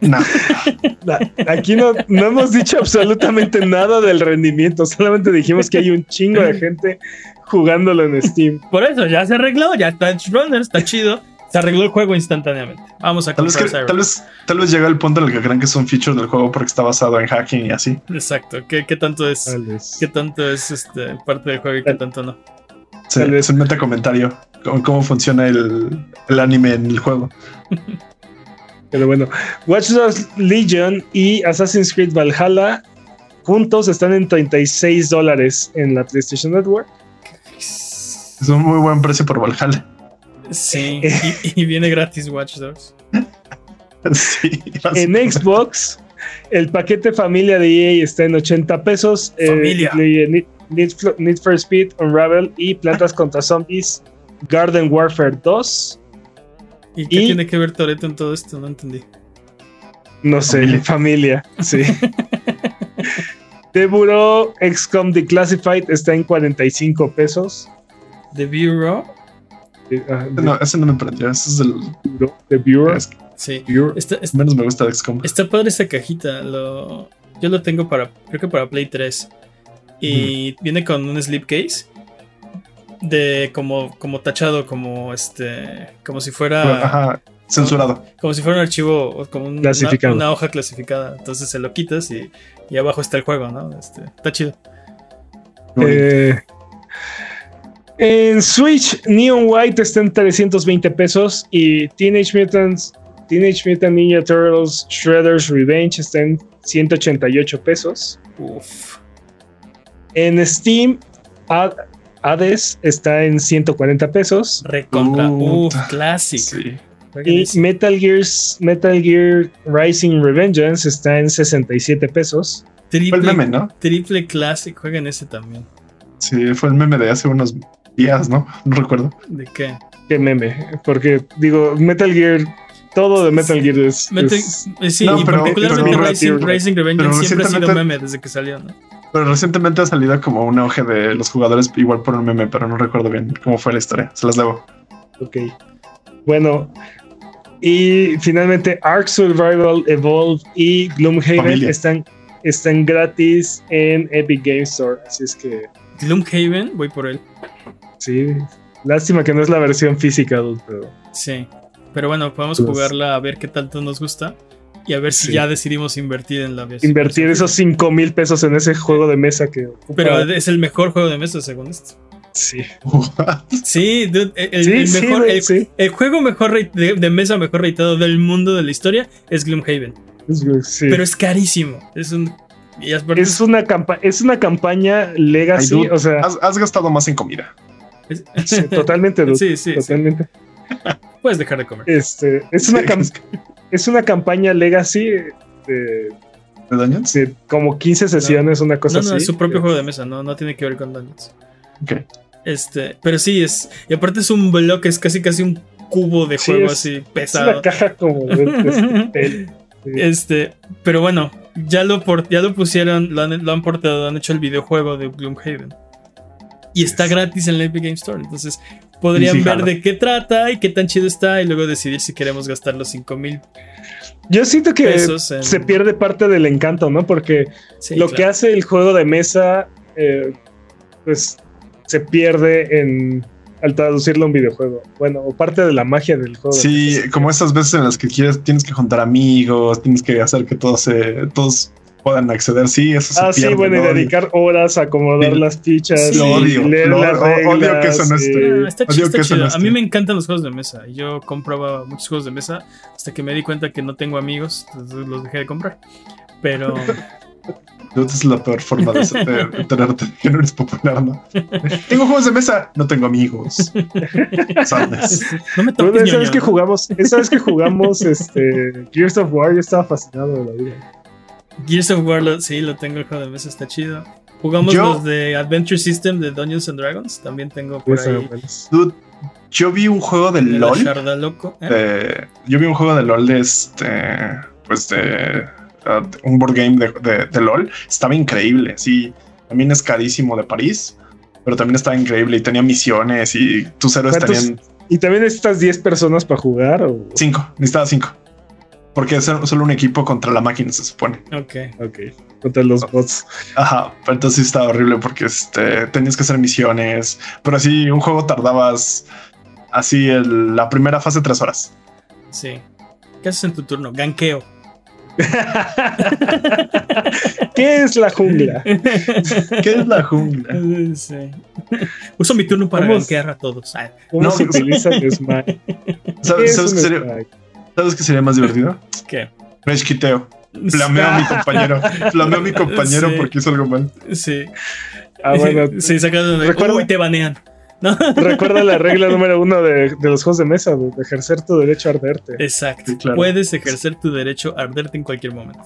No. Aquí no, no, hemos dicho absolutamente nada del rendimiento, solamente dijimos que hay un chingo de gente jugándolo en Steam. Por eso ya se arregló, ya está Edge Runners, está chido. Se arregló el juego instantáneamente. Vamos a tal vez, tal vez, tal vez llega el punto en el que creen que es un feature del juego porque está basado en hacking y así. Exacto. ¿Qué, qué tanto es? ¿Qué tanto es este, parte del juego y qué tanto no? Sí, es un meta comentario. Cómo, cómo funciona el, el anime en el juego. Pero bueno, Watch Dogs Legion y Assassin's Creed Valhalla juntos están en 36 dólares en la PlayStation Network. Es un muy buen precio por Valhalla. Sí, y, viene gratis Watch Dogs. en Xbox, el paquete familia de EA está en 80 pesos. Eh, familia. Need, for Speed, Unravel y Plantas contra Zombies, Garden Warfare 2. ¿Y qué tiene que ver Toreto en todo esto? No entendí. No sé, familia, sí. The Bureau XCOM Declassified está en 45 pesos. The Bureau Ah, no, ese no me prendió. Ese es el. The Bureau. sí. Menos me gusta XCOM. Está padre esa cajita. Lo, yo lo tengo para. Creo que para Play 3. Y viene con un slipcase. De como, como tachado, como este. Como si fuera. Ajá, censurado. Como, si fuera un archivo. Como una, hoja clasificada. Entonces se lo quitas y, y abajo está el juego, ¿no? Este, está chido. Eh, en Switch, Neon White está en 320 pesos y Teenage Mutants, Teenage Mutant Ninja Turtles Shredder's Revenge está en 188 pesos. Uf. En Steam, Hades está en 140 pesos. Recontra. Uf, Classic. Y Metal, Gears, Metal Gear Rising Revengeance está en 67 pesos. Triple, fue el meme, ¿no? Triple Classic, jueguen ese también. Sí, fue el meme de hace unos días, ¿no? No recuerdo. ¿De qué? Qué meme. Porque, digo, Metal Gear todo de Metal Gear es. Eh, sí, y particularmente Racing, Racing Revenge siempre ha sido meme desde que salió, ¿no? Pero recientemente ha salido como un auge de los jugadores igual por un meme, pero no recuerdo bien cómo fue la historia. Se las debo. Ok. Bueno, Y finalmente Ark Survival Evolve y Gloomhaven están, están gratis en Epic Game Store. Así es que. Gloomhaven, voy por él. Sí. Lástima que no es la versión física, pero. Sí. Pero bueno, podemos pues jugarla a ver qué tanto nos gusta. Y a ver si ya decidimos invertir en la versión. Invertir esos 5 mil pesos en ese juego de mesa que. Pero es el mejor juego de mesa, según esto. Sí. sí, el, mejor, el, juego mejor de, mesa mejor rateado del mundo de la historia es Gloomhaven. Pero es carísimo. Es un. Es una, es una campaña legacy. o sea, has, gastado más en comida. totalmente, Sí, sí. Totalmente. Puedes dejar de comer. Este, es, una es una campaña legacy de. ¿De Dungeons? como 15 sesiones, una cosa así. No, es su propio juego de mesa, no, no tiene que ver con Dungeons. Ok. Este, pero sí, es. Y aparte es un bloque, es casi casi un cubo de juego así pesado. Es una caja como de, Este, pero bueno, ya lo, ya lo pusieron, lo han, lo han portado, han hecho el videojuego de Gloomhaven. Y está gratis en el Epic Game Store. Entonces podrían ver de qué trata y qué tan chido está y luego decidir si queremos gastar los 5 mil. Yo siento que se pierde parte del encanto, ¿no? Porque lo que hace el juego de mesa, eh, pues se pierde en al traducirlo a un videojuego. Bueno, o parte de la magia del juego. Sí, como esas veces en las que quieres, tienes que juntar amigos, tienes que hacer que todos se, todos puedan acceder. Sí, eso se Ah, sí, bueno, y dedicar horas a acomodar las fichas. Sí, odio, leer las reglas, odio que eso no esté. está chido, está chido. A mí me encantan los juegos de mesa. Yo compraba muchos juegos de mesa hasta que me di cuenta que no tengo amigos, entonces los dejé de comprar. Pero es la peor forma de, enterarte que no eres popular, ¿no? tengo juegos de mesa, no tengo amigos. ¿Sabes? No me toques, esa vez que jugamos, esa vez que jugamos este, Gears of War, yo estaba fascinado de la vida. Gears of War, sí, lo tengo el juego de mesa, está chido. Jugamos los de Adventure System de Dungeons and Dragons, también tengo por ahí. Dude, yo vi un juego de, LOL. loco, ¿eh? yo vi un juego de LOL de este. Pues de un board game de, LOL, estaba increíble. Sí, también es carísimo de París, pero también estaba increíble y tenía misiones y tus héroes tenían. ¿Y también necesitas 10 personas para jugar? O? Cinco, necesitaba 5. Porque es solo un equipo contra la máquina, se supone. Ok. Ok. Contra los bots. Ajá. Pero entonces estaba horrible porque este, tenías que hacer misiones. Pero así, un juego tardabas así la primera fase tres horas. Sí. ¿Qué haces en tu turno? Ganqueo. ¿Qué es la jungla? ¿Qué es la jungla? Uso mi turno para ganquear a todos. ¿Cómo no, se utiliza el smite? ¿Sabes, ¿sabes, qué sería, ¿Sabes qué sería más divertido? ¿Qué? Resquiteo. Flameo a mi compañero. Flameo a mi compañero porque hizo algo mal. Sí. Ah, bueno. Sí, sacan de y te banean. Recuerda la regla número uno de, los juegos de mesa, de, ejercer tu derecho a arderte. Exacto. Puedes ejercer tu derecho a arderte en cualquier momento.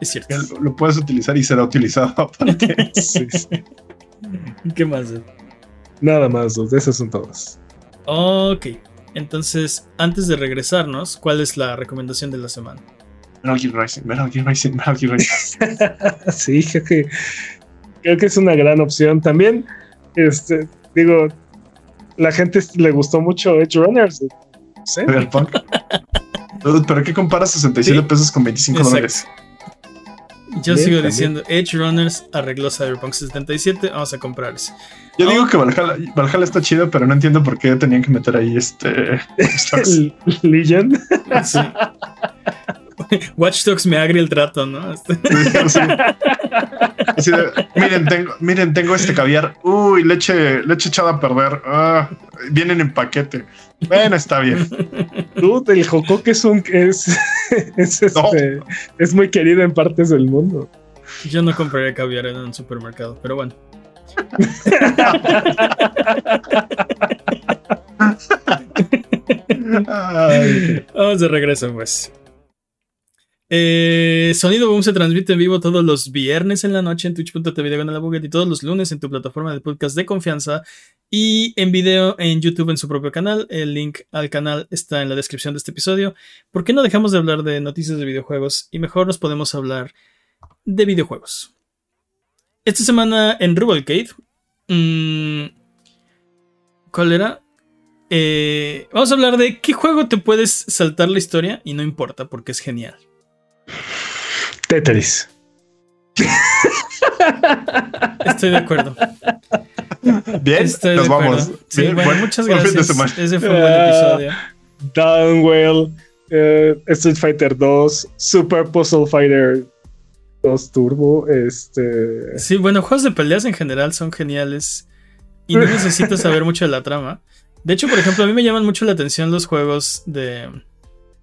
Es cierto. Lo, puedes utilizar y será utilizado. ¿Qué más? Nada más, dos. De esos son todos. Ok. Entonces, antes de regresarnos, ¿cuál es la recomendación de la semana? Metal Gear Rising, Metal Gear Rising, Metal Gear Rising. sí, creo que, creo que es una gran opción. También, este, digo, la gente le gustó mucho Edge Runners. ¿Sí? ¿Pero qué comparas 67 pesos con 25 dólares? Yo sigo diciendo, Edge Runners arregló Cyberpunk 77, vamos a comprar ese. Yo digo que Valhalla, está chido, pero no entiendo por qué tenían que meter ahí este... Legion. Sí. Watch Dogs me agria el trato, ¿no? miren, tengo, miren, tengo este caviar. Uy, leche, leche echada a perder. Ah, vienen en paquete. Bueno, está bien. Tú, el jocoque es un es, es, este, es muy querido en partes del mundo. Yo no compraría caviar en un supermercado, pero bueno. Vamos de regreso, pues. Eh, Sonido Boom se transmite en vivo todos los viernes en la noche en twitch.tv de y todos los lunes en tu plataforma de podcast de confianza y en video en YouTube en su propio canal. El link al canal está en la descripción de este episodio. ¿Por qué no dejamos de hablar de noticias de videojuegos y mejor nos podemos hablar de videojuegos? Esta semana en Rubalcade. Mmm, ¿Cuál era? Eh, vamos a hablar de qué juego te puedes saltar la historia y no importa porque es genial. Tetris. Estoy de acuerdo. Bien, Estoy nos vamos. Sí, Bien, bueno, buen- muchas buen fin de gracias. semana. Ese fue un buen Ah. episodio. Downwell, eh, Street Fighter 2, Super Puzzle Fighter 2 Turbo, este... Sí, bueno, juegos de peleas en general son geniales y no necesitas saber mucho de la trama. De hecho, por ejemplo, a mí me llaman mucho la atención los juegos de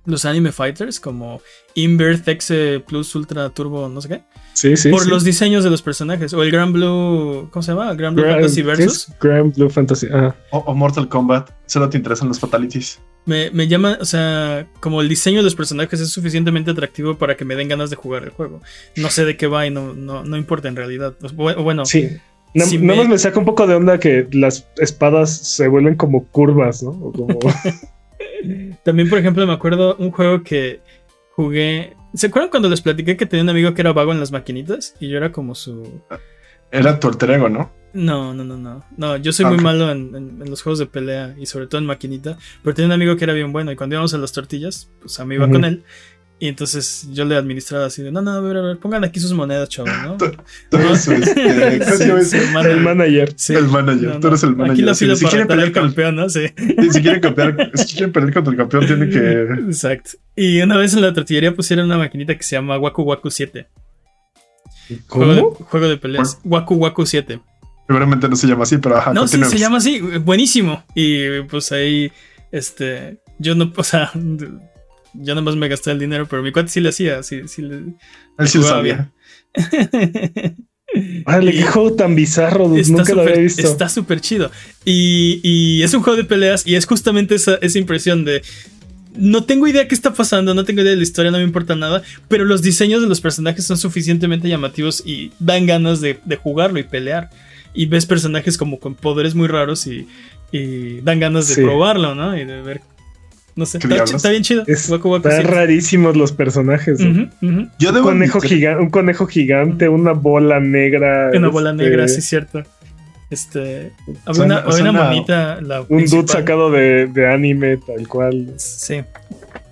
los anime fighters como Inverse X Plus Ultra Turbo, no sé qué, Sí, sí, por sí. los diseños de los personajes o el Grand Blue, ¿cómo se llama? Grand Blue Fantasy ¿qué Versus. Grand Blue Fantasy. O, o Mortal Kombat. Solo te interesan los fatalities. Me, me llama, o sea, como el diseño de los personajes es suficientemente atractivo para que me den ganas de jugar el juego. No sé de qué va y no, no, no importa en realidad. Bu- bueno, Sí. Si nada me- más me saca un poco de onda que las espadas se vuelven como curvas, ¿no? O como... También, por ejemplo, me acuerdo un juego que jugué. ¿Se acuerdan cuando les platiqué que tenía un amigo que era vago en las maquinitas? Y yo era como su. Era tu alter ego, ¿no? No, no, no, no. No, yo soy Ah, muy malo en, en- en los juegos de pelea y sobre todo en maquinita. Pero tenía un amigo que era bien bueno y cuando íbamos a las tortillas, pues a mí iba con él. Y entonces yo le administraba así de, no, no, a ver, a ver, pongan aquí sus monedas, chavos, ¿no? Tú eres su, este, ¿cómo se llama Sí, el manager. Sí. El manager, tú eres el Aquí manager. la Sí, si quieren pelear con- campeón, ¿no? Sí. Si quieren copiar, si quieren pelear contra el campeón, tienen que. Exacto. Y una vez en la tortillería pusieron una maquinita que se llama Waku Waku 7. Juego de, ¿Cómo? juego de peleas. Waku Waku 7. Seguramente no se llama así, pero ajá, No, sí, se llama así. Buenísimo. Y pues ahí, este, yo no, o sea, yo nomás me gasté el dinero, pero mi cuate sí le hacía, sí, sí le... Él sí lo sabía. Órale, Y- qué juego tan bizarro, dude, Está nunca lo había visto. Está súper chido. Y, y es un juego de peleas y es justamente esa, esa impresión de... No tengo idea qué está pasando, no tengo idea de la historia, no me importa nada, pero los diseños de los personajes son suficientemente llamativos y dan ganas de, de jugarlo y pelear. Y ves personajes como con poderes muy raros y, y dan ganas de Sí. probarlo, ¿no? Y de ver... No sé, ¿Qué está, bien chido. Es- Waku Waku Están sí. rarísimos los personajes. Yo Un debo conejo, gigante, un conejo gigante, una bola negra. Una bola este, negra, sí, cierto. Este. Había Suena- una, había una. La Un dude principal. sacado de, de anime, tal cual. Sí.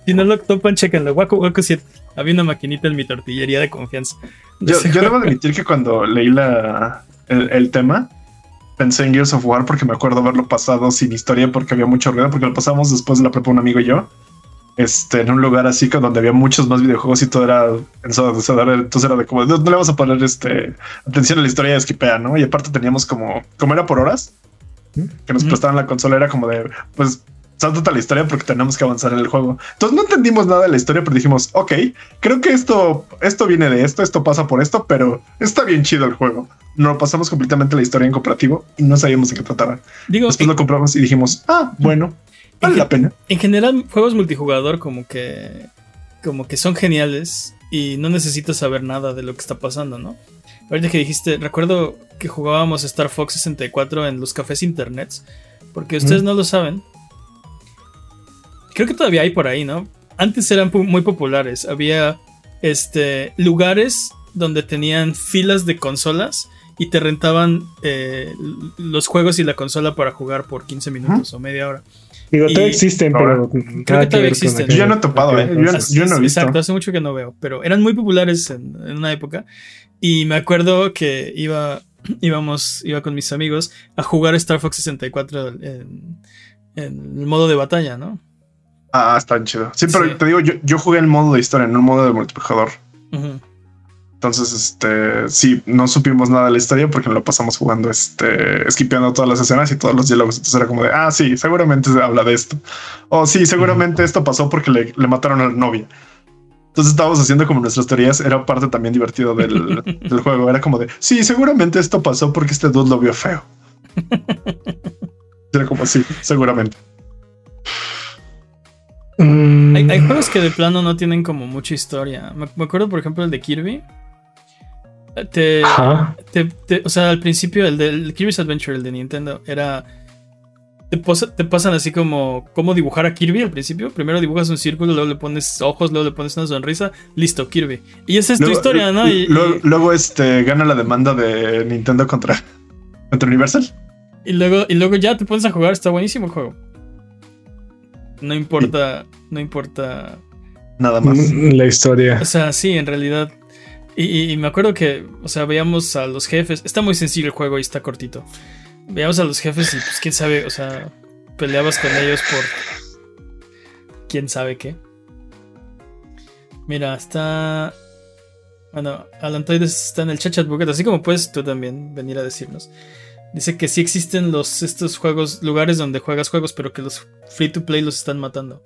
Si no lo topan, chequenlo. Waku Waku 7. Había una maquinita en mi tortillería de confianza. De Yo, yo debo admitir que cuando leí la, el, el tema, pensé en Gears of War porque me acuerdo haberlo pasado sin historia porque había mucho ruido, porque lo pasamos después de la prepa un amigo y yo. Este, en un lugar así con donde había muchos más videojuegos y todo era ensordecedor. Entonces era de como, no, no le vamos a poner este atención a la historia de esquipea, ¿no? Y aparte teníamos como, como era por horas, que nos prestaban la consola, era como de, pues, sáltate la historia porque tenemos que avanzar en el juego. Entonces no entendimos nada de la historia, pero dijimos, ok, creo que esto, esto viene de esto, esto pasa por esto, pero está bien chido el juego. Nos pasamos completamente la historia en cooperativo y no sabíamos de qué trataba. Digo, Después lo compramos y dijimos, ah, bueno, vale la pena. en general, juegos multijugador como que. Como que son geniales. Y no necesitas saber nada de lo que está pasando, ¿no? Ahorita que dijiste, recuerdo que jugábamos Star Fox 64 en los cafés internets. Porque ustedes no lo saben. Creo que todavía hay por ahí, ¿no? Antes eran muy populares. Había este, lugares donde tenían filas de consolas y te rentaban eh, los juegos y la consola para jugar por 15 minutos o media hora. Digo, todavía existen, pero. que todavía existen. Yo ya no he topado, ¿eh? Yo ya- Así yo no he visto. Exacto, hace mucho que no veo, pero eran muy populares en, en una época. Y me acuerdo que iba, íbamos, iba con mis amigos a jugar Star Fox 64 en, en el modo de batalla, ¿no? Ah, está bien chido. Sí, pero Sí. te digo, yo, yo jugué el modo de historia, no el modo de multijugador. Ujú. Entonces, este, sí, no supimos nada de la historia porque lo pasamos jugando, este, esquipeando todas las escenas y todos los diálogos. Entonces era como de, ah, sí, seguramente se habla de esto. O sí, seguramente esto pasó porque le, le mataron a la novia. Entonces estábamos haciendo como nuestras teorías. Era parte también divertido del, del juego. Era como de, sí, seguramente esto pasó porque este dude lo vio feo. Era como, sí, seguramente. Mm, Hay, hay juegos que de plano no tienen como mucha historia. Me, me acuerdo, por ejemplo, el de Kirby. Te, Ajá. te- te- o sea, al principio, el del Kirby's Adventure, el de Nintendo, era. Te, posa- te pasan así como cómo dibujar a Kirby al principio. Primero dibujas un círculo, luego le pones ojos, luego le pones una sonrisa. Listo, Kirby. Y esa es tu Luego- historia, ¿no? Y, luego, y- luego, este, gana la demanda de Nintendo contra, contra Universal. y luego, y luego ya te pones a jugar. Está buenísimo el juego. No importa, no importa nada más. La historia. O sea, sí, en realidad. Y, me acuerdo que, o sea, veíamos a los jefes. Está muy sencillo el juego y está cortito. Veíamos a los jefes y, pues, quién sabe, o sea, peleabas con ellos por. quién sabe qué. Mira, está. Bueno, Alantoides está en el chat chat bucket, así como puedes tú también venir a decirnos. Dice que sí existen los, estos juegos, lugares donde juegas juegos, pero que los free to play los están matando.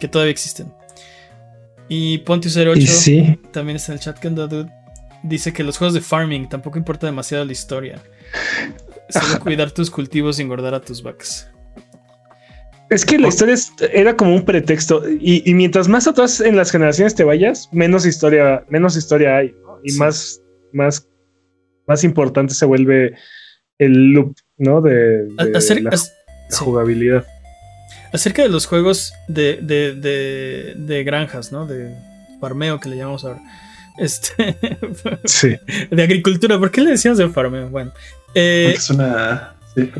Que todavía existen. Y Pontius08 también está en el chat. Dude, dice que los juegos de farming tampoco importa demasiado la historia. Solo cuidar tus cultivos y engordar a tus vacas. Es que la historia era como un pretexto. Y, mientras más atrás en las generaciones te vayas, menos historia, menos historia hay. Y más, más, más importante se vuelve el loop, ¿no? De, la, jugabilidad. Acerca de los juegos de, de, de, granjas, ¿no? De farmeo que le llamamos ahora. Este. sí. De agricultura. ¿Por qué le decíamos de farmeo? Bueno. Eh, es una. Sí,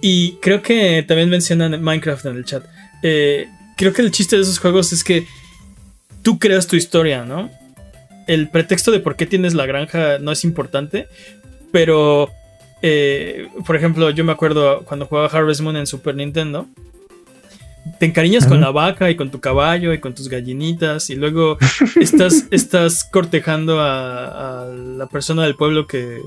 Y creo que también mencionan Minecraft en el chat. Eh, creo que el chiste de esos juegos es que tú creas tu historia, ¿no? El pretexto de por qué tienes la granja no es importante, pero eh, por ejemplo, yo me acuerdo cuando jugaba Harvest Moon en Super Nintendo, te encariñas con la vaca y con tu caballo y con tus gallinitas y luego estás, estás cortejando a, la persona del pueblo que,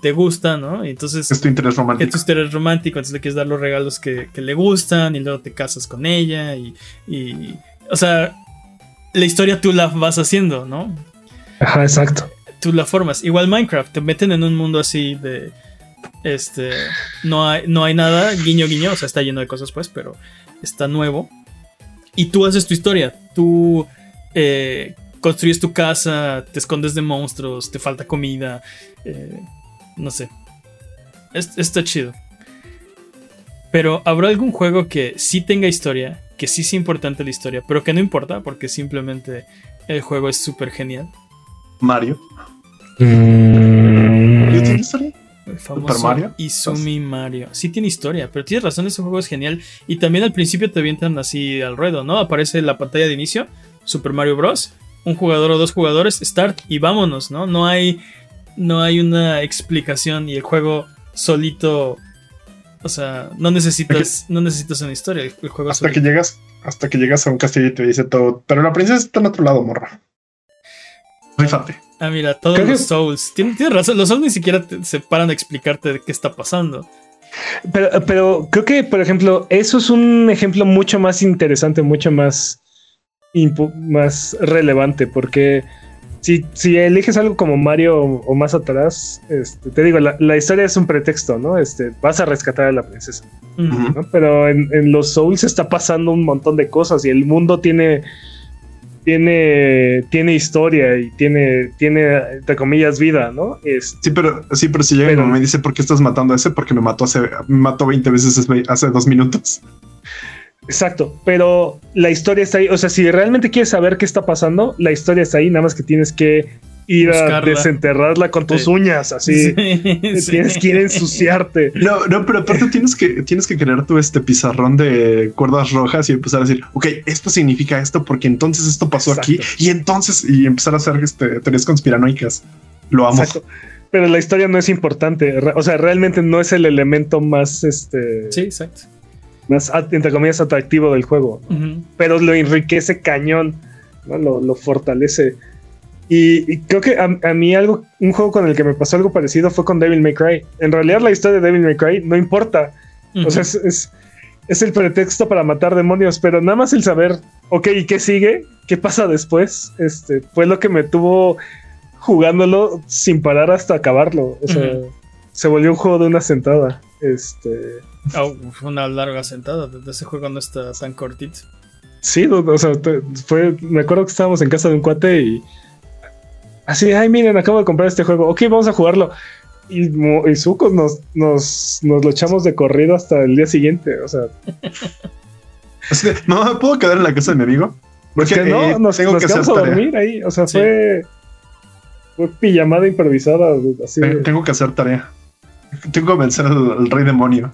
te gusta, ¿no? Y entonces... Es tu interés romántico. Es tu interés romántico, entonces le quieres dar los regalos que, le gustan y luego te casas con ella y, y... O sea, la historia tú la vas haciendo, ¿no? Ajá, exacto. Tú la formas. Igual Minecraft, te meten en un mundo así de... Este, no hay, no hay nada, guiño, guiño, o sea, está lleno de cosas, pues, pero está nuevo. Y tú haces tu historia. Tú eh, construyes tu casa, te escondes de monstruos, te falta comida. Eh, no sé. está chido. Pero habrá algún juego que sí tenga historia, que sí sea importante la historia, pero que no importa porque simplemente el juego es súper genial. Mario. Mm. tiene historia? Famoso Mario? Izumi Mario. Sí tiene historia, pero tienes razón, ese juego es genial. Y también al principio te avientan así al ruedo, ¿no? Aparece la pantalla de inicio, Super Mario Bros. Un jugador o dos jugadores, start y vámonos, ¿no? No hay, no hay una explicación y el juego solito... O sea, no necesitas, no necesitas una historia. El juego hasta que llegas, hasta que llegas a un castillo y te dice todo. Pero la princesa está en otro lado, morra. Fíjate. Ah, mira, todos los Souls. Tienes, razón, los Souls ni siquiera se paran a explicarte de qué está pasando. Pero, pero creo que, por ejemplo, eso es un ejemplo mucho más interesante, mucho más, más relevante, porque si, si eliges algo como Mario o, más atrás, este, te digo, la, historia es un pretexto, ¿no? Este, vas a rescatar a la princesa. Pero en, en, los Souls está pasando un montón de cosas y el mundo tiene tiene, tiene historia y tiene, tiene, entre comillas, vida, ¿no? sí, pero, sí, pero si llega y me dice, ¿por qué estás matando a ese? Porque me mató hace, me mató 20 veces hace dos minutos. Exacto, pero la historia está ahí. O sea, si realmente quieres saber qué está pasando, la historia está ahí, nada más que tienes que ir a desenterrarla con tus uñas, así. tienes que ir a ensuciarte. No, no, pero aparte tienes que, tienes que crear tu este pizarrón de cuerdas rojas y empezar a decir, ok, esto significa esto porque entonces esto pasó aquí y entonces y empezar a hacer este, teorías conspiranoicas. Lo amo. Pero la historia no es importante. O sea, realmente no es el elemento más este. Sí, exacto. Más entre comillas atractivo del juego. Pero lo enriquece cañón. ¿no? Lo, lo fortalece. Y, creo que a, mí algo, un juego con el que me pasó algo parecido fue con Devil May Cry. En realidad la historia de Devil May Cry no importa. O sea, es, es, el pretexto para matar demonios, pero nada más el saber, ok, ¿y qué sigue? ¿Qué pasa después? Este, fue lo que me tuvo jugándolo sin parar hasta acabarlo. O sea, se volvió un juego de una sentada. Este. Oh, fue una larga sentada. Desde ese juego no está tan cortito. Sí, o sea, fue, me acuerdo que estábamos en casa de un cuate y Así, ay, miren, acabo de comprar este juego. Ok, vamos a jugarlo. Y, y sucos nos, nos, nos lo echamos de corrido hasta el día siguiente. O sea. no, ¿puedo quedar en la casa de mi amigo? Porque no, eh, nos, tengo que quedamos a dormir ahí. O sea, fue. Fue pijamada improvisada. Así tengo que hacer tarea. Tengo que vencer al, rey demonio.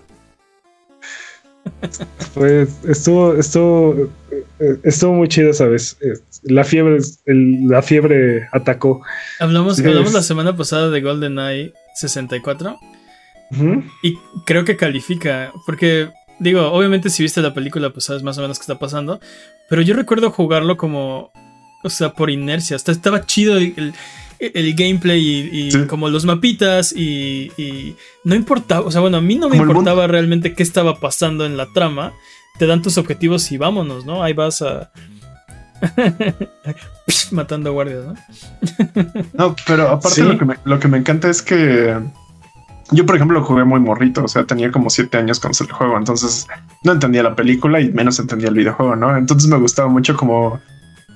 Pues estuvo, estuvo, eh, estuvo muy chido, ¿sabes? Eh, la fiebre, la fiebre atacó. Hablamos, hablamos la semana pasada de GoldenEye 64 y creo que califica, porque digo, obviamente si viste la película pues sabes más o menos qué está pasando, pero yo recuerdo jugarlo como, o sea, por inercia, estaba chido el, el gameplay y, como los mapitas y, no importaba, o sea, bueno, a mí no me importaba realmente qué estaba pasando en la trama. Te dan tus objetivos y vámonos, ¿no? Ahí vas a... matando guardias, ¿no? no, pero aparte lo, que me, lo que me encanta es que yo, por ejemplo, jugué muy morrito, o sea, tenía como siete años cuando salió el juego, entonces no entendía la película y menos entendía el videojuego, ¿no? Entonces me gustaba mucho como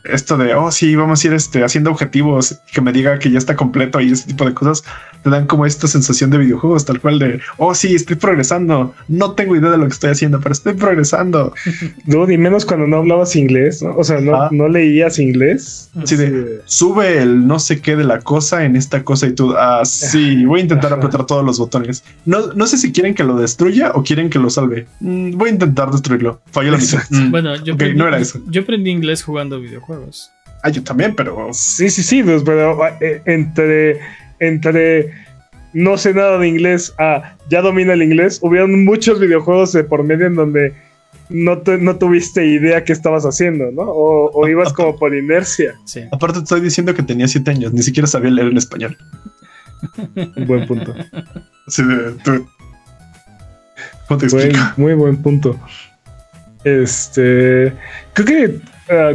esto de, oh, sí, vamos a ir este, haciendo objetivos, que me diga que ya está completo y ese tipo de cosas, te dan como esta sensación de videojuegos, tal cual de, oh, sí, estoy progresando, no tengo idea de lo que estoy haciendo, pero estoy progresando. No, ni menos cuando no hablabas inglés, ¿no? O sea, no, no leías inglés. Sí, de, sube el no sé qué de la cosa en esta cosa y tú, ah, sí, voy a intentar apretar todos los botones. No, no sé si quieren que lo destruya o quieren que lo salve. Mm, voy a intentar destruirlo. Falló la misión. Mm, bueno, yo, no era eso. yo aprendí inglés jugando videojuegos. Ah, yo también, pero. Sí, sí, sí, pues, pero eh, entre, entre no sé nada de inglés a ya domina el inglés, hubieron muchos videojuegos de por medio en donde no, no tuviste idea qué estabas haciendo, ¿no? O, ibas como por inercia. Sí. Aparte, te estoy diciendo que tenía siete años, ni siquiera sabía leer en español. buen punto. Sí, tú. ¿Cómo te explico? muy buen punto. Este. Creo que. Ah,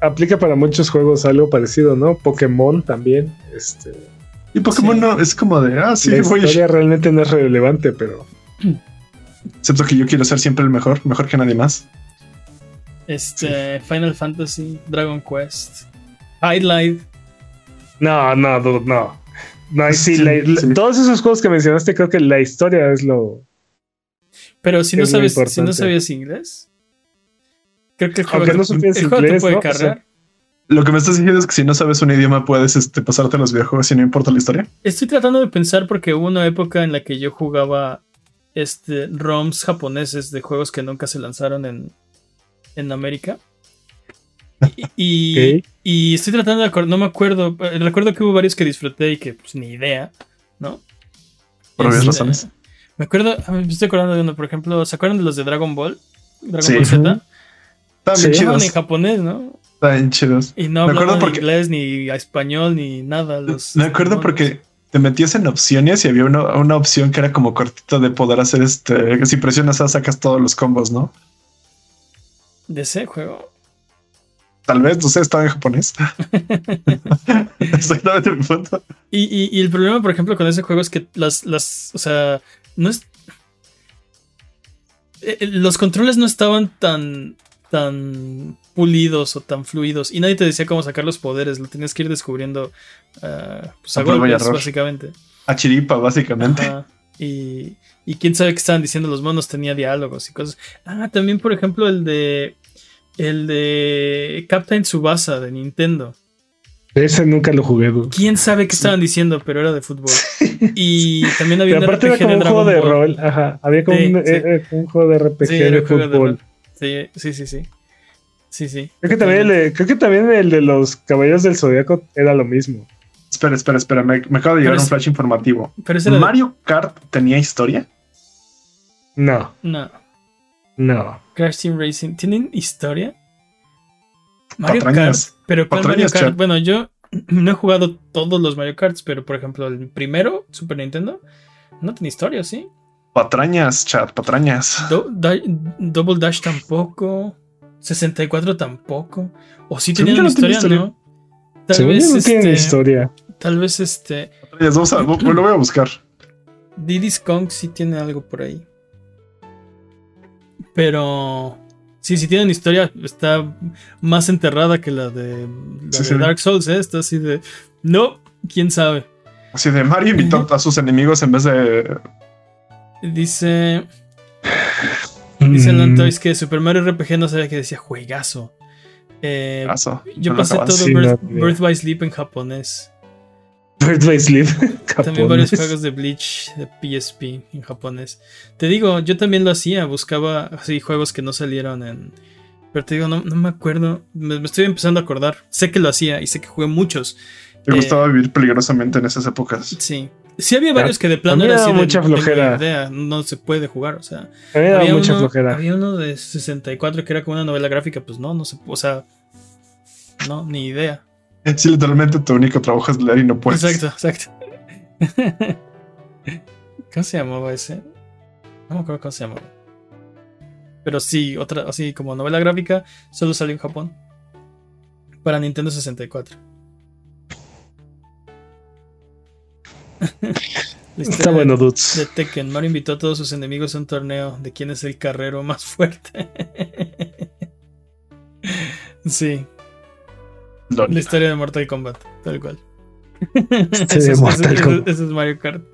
aplica para muchos juegos algo parecido, ¿no? Pokémon también. Este. Y Pokémon no es como de, ah, sí, la historia realmente no es relevante, pero. Excepto que yo quiero ser siempre el mejor, mejor que nadie más. Este, Final Fantasy, Dragon Quest, Highlight. No, no, no. No, sí, todos esos juegos que mencionaste, creo que la historia es lo. Pero si no sabes, si no sabías inglés. Creo que el juego, no inglés, puede cargar. Lo que me estás diciendo es que si no sabes un idioma puedes este, pasarte los videojuegos y no importa la historia. Estoy tratando de pensar porque hubo una época en la que yo jugaba este, ROMs japoneses de juegos que nunca se lanzaron en, en América. Y, y, estoy tratando de acordar, no me acuerdo, eh, recuerdo que hubo varios que disfruté y que pues ni idea, ¿no? Por obvias este, razones. Me acuerdo, me estoy acordando de uno, por ejemplo, ¿se acuerdan de los de Dragon Ball? Dragon Ball Z. Estaban bien chidos. en japonés, ¿no? Bien chidos. Y no hablaban porque... inglés, ni español, ni nada. Los me acuerdo porque te metías en opciones y había una, una opción que era como cortita de poder hacer este. Si presionas A, sacas todos los combos, ¿no? ¿De ese juego? Tal vez, no sé, estaba en japonés. Exactamente mi punto. Y, y, y, el problema, por ejemplo, con ese juego es que las, las, o sea, no es... Eh, eh, los controles no estaban tan tan pulidos o tan fluidos y nadie te decía cómo sacar los poderes, lo tenías que ir descubriendo uh, pues a, golpes, básicamente. A chiripa, básicamente. Y, y quién sabe qué estaban diciendo los monos, tenía diálogos y cosas. Ah, también por ejemplo el de el de Captain Subasa de Nintendo. Ese nunca lo jugué. Quién sabe qué estaban diciendo, pero era de fútbol. Y también había un RPG era como un juego de rol. Ajá. Había como un, eh, un, juego de RPG de fútbol. Sí, sí, sí, sí. Sí, sí. Creo que, también el, creo que también el de los caballeros del zodiaco era lo mismo. Espera, espera, espera. Me, acaba de llegar un flash informativo. ¿Mario Kart tenía historia? No. No. No. Crash Team Racing. ¿Tienen historia? Mario Kart. Pero ¿cuál Mario Kart? Bueno, yo no he jugado todos los Mario Karts, pero por ejemplo, el primero, Super Nintendo, no tiene historia, ¿sí? Patrañas, chat, patrañas. Double Dash tampoco. 64 tampoco. O sí tenían una historia, ¿no? Tal vez no este, historia. Tal vez este. Vamos a, lo voy a buscar. Diddy's Kong sí tiene algo por ahí. Pero. Sí, sí tienen historia. Está más enterrada que la de, Dark Souls, ¿eh? Está así de. No, quién sabe. Así de Mario invitó a sus enemigos en vez de Dice. Dice mm. Lantois que Super Mario RPG no sabía que decía juegazo. Eh, yo pasé todo Birth, by Sleep en japonés. Bird by Sleep. También varios juegos de Bleach de PSP en japonés. Te digo, yo también lo hacía, buscaba así juegos que no salieron en. Pero te digo, no, no me acuerdo. Me, estoy empezando a acordar. Sé que lo hacía y sé que jugué muchos. Me gustaba vivir peligrosamente en esas épocas. Sí. Sí había varios que de plano era así mucha flojera. Idea, no se puede jugar, o sea. Había, mucha flojera. Había uno de 64 que era como una novela gráfica, pues no, no se, o sea, no, ni idea. Sí, literalmente tu único trabajo es leer y no puedes. Exacto, exacto. ¿Cómo se llamaba ese? No me acuerdo cómo se llamaba. Pero sí, otra, así como novela gráfica, solo salió en Japón. Para Nintendo 64. Está bueno, dudes. De Tekken. Mario invitó a todos sus enemigos a un torneo de quién es el carrero más fuerte. sí. La historia de Mortal Kombat, tal cual. ese, es, Mario Kart.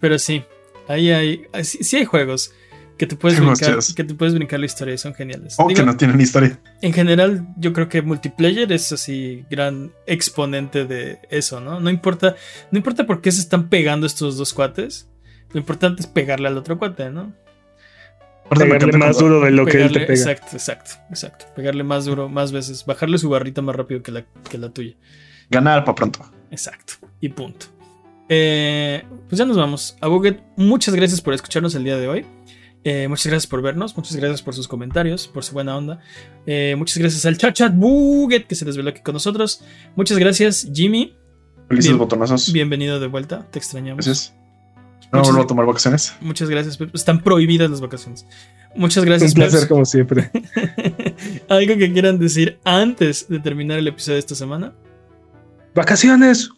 Pero sí, ahí hay. Sí, hay juegos que te puedes brincar, que te puedes brincar la historia son geniales. O que no tienen historia. En general, yo creo que multiplayer es así gran exponente de eso, ¿no? No importa, no importa por qué se están pegando estos dos cuates. Lo importante es pegarle al otro cuate, ¿no? Pegarle más duro de lo que él te pega. Exacto, exacto, exacto. Pegarle más duro, más veces. Bajarle su barrita más rápido que la, que la tuya. Ganar para pronto. Exacto. Y punto. Eh, pues ya nos vamos. A Buget, muchas gracias por escucharnos el día de hoy. Eh, muchas gracias por vernos, muchas gracias por sus comentarios, por su buena onda. Eh, muchas gracias al chat chat Buget que se desveló aquí con nosotros. Muchas gracias, Jimmy. Felices botonazos. Bienvenido de vuelta, te extrañamos. Gracias. No vuelvo a tomar vacaciones. Muchas gracias. Están prohibidas las vacaciones. Muchas gracias. Un placer, como siempre. ¿Algo que quieran decir antes de terminar el episodio de esta semana? ¡Vacaciones!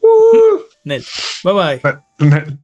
Nel. Bye bye.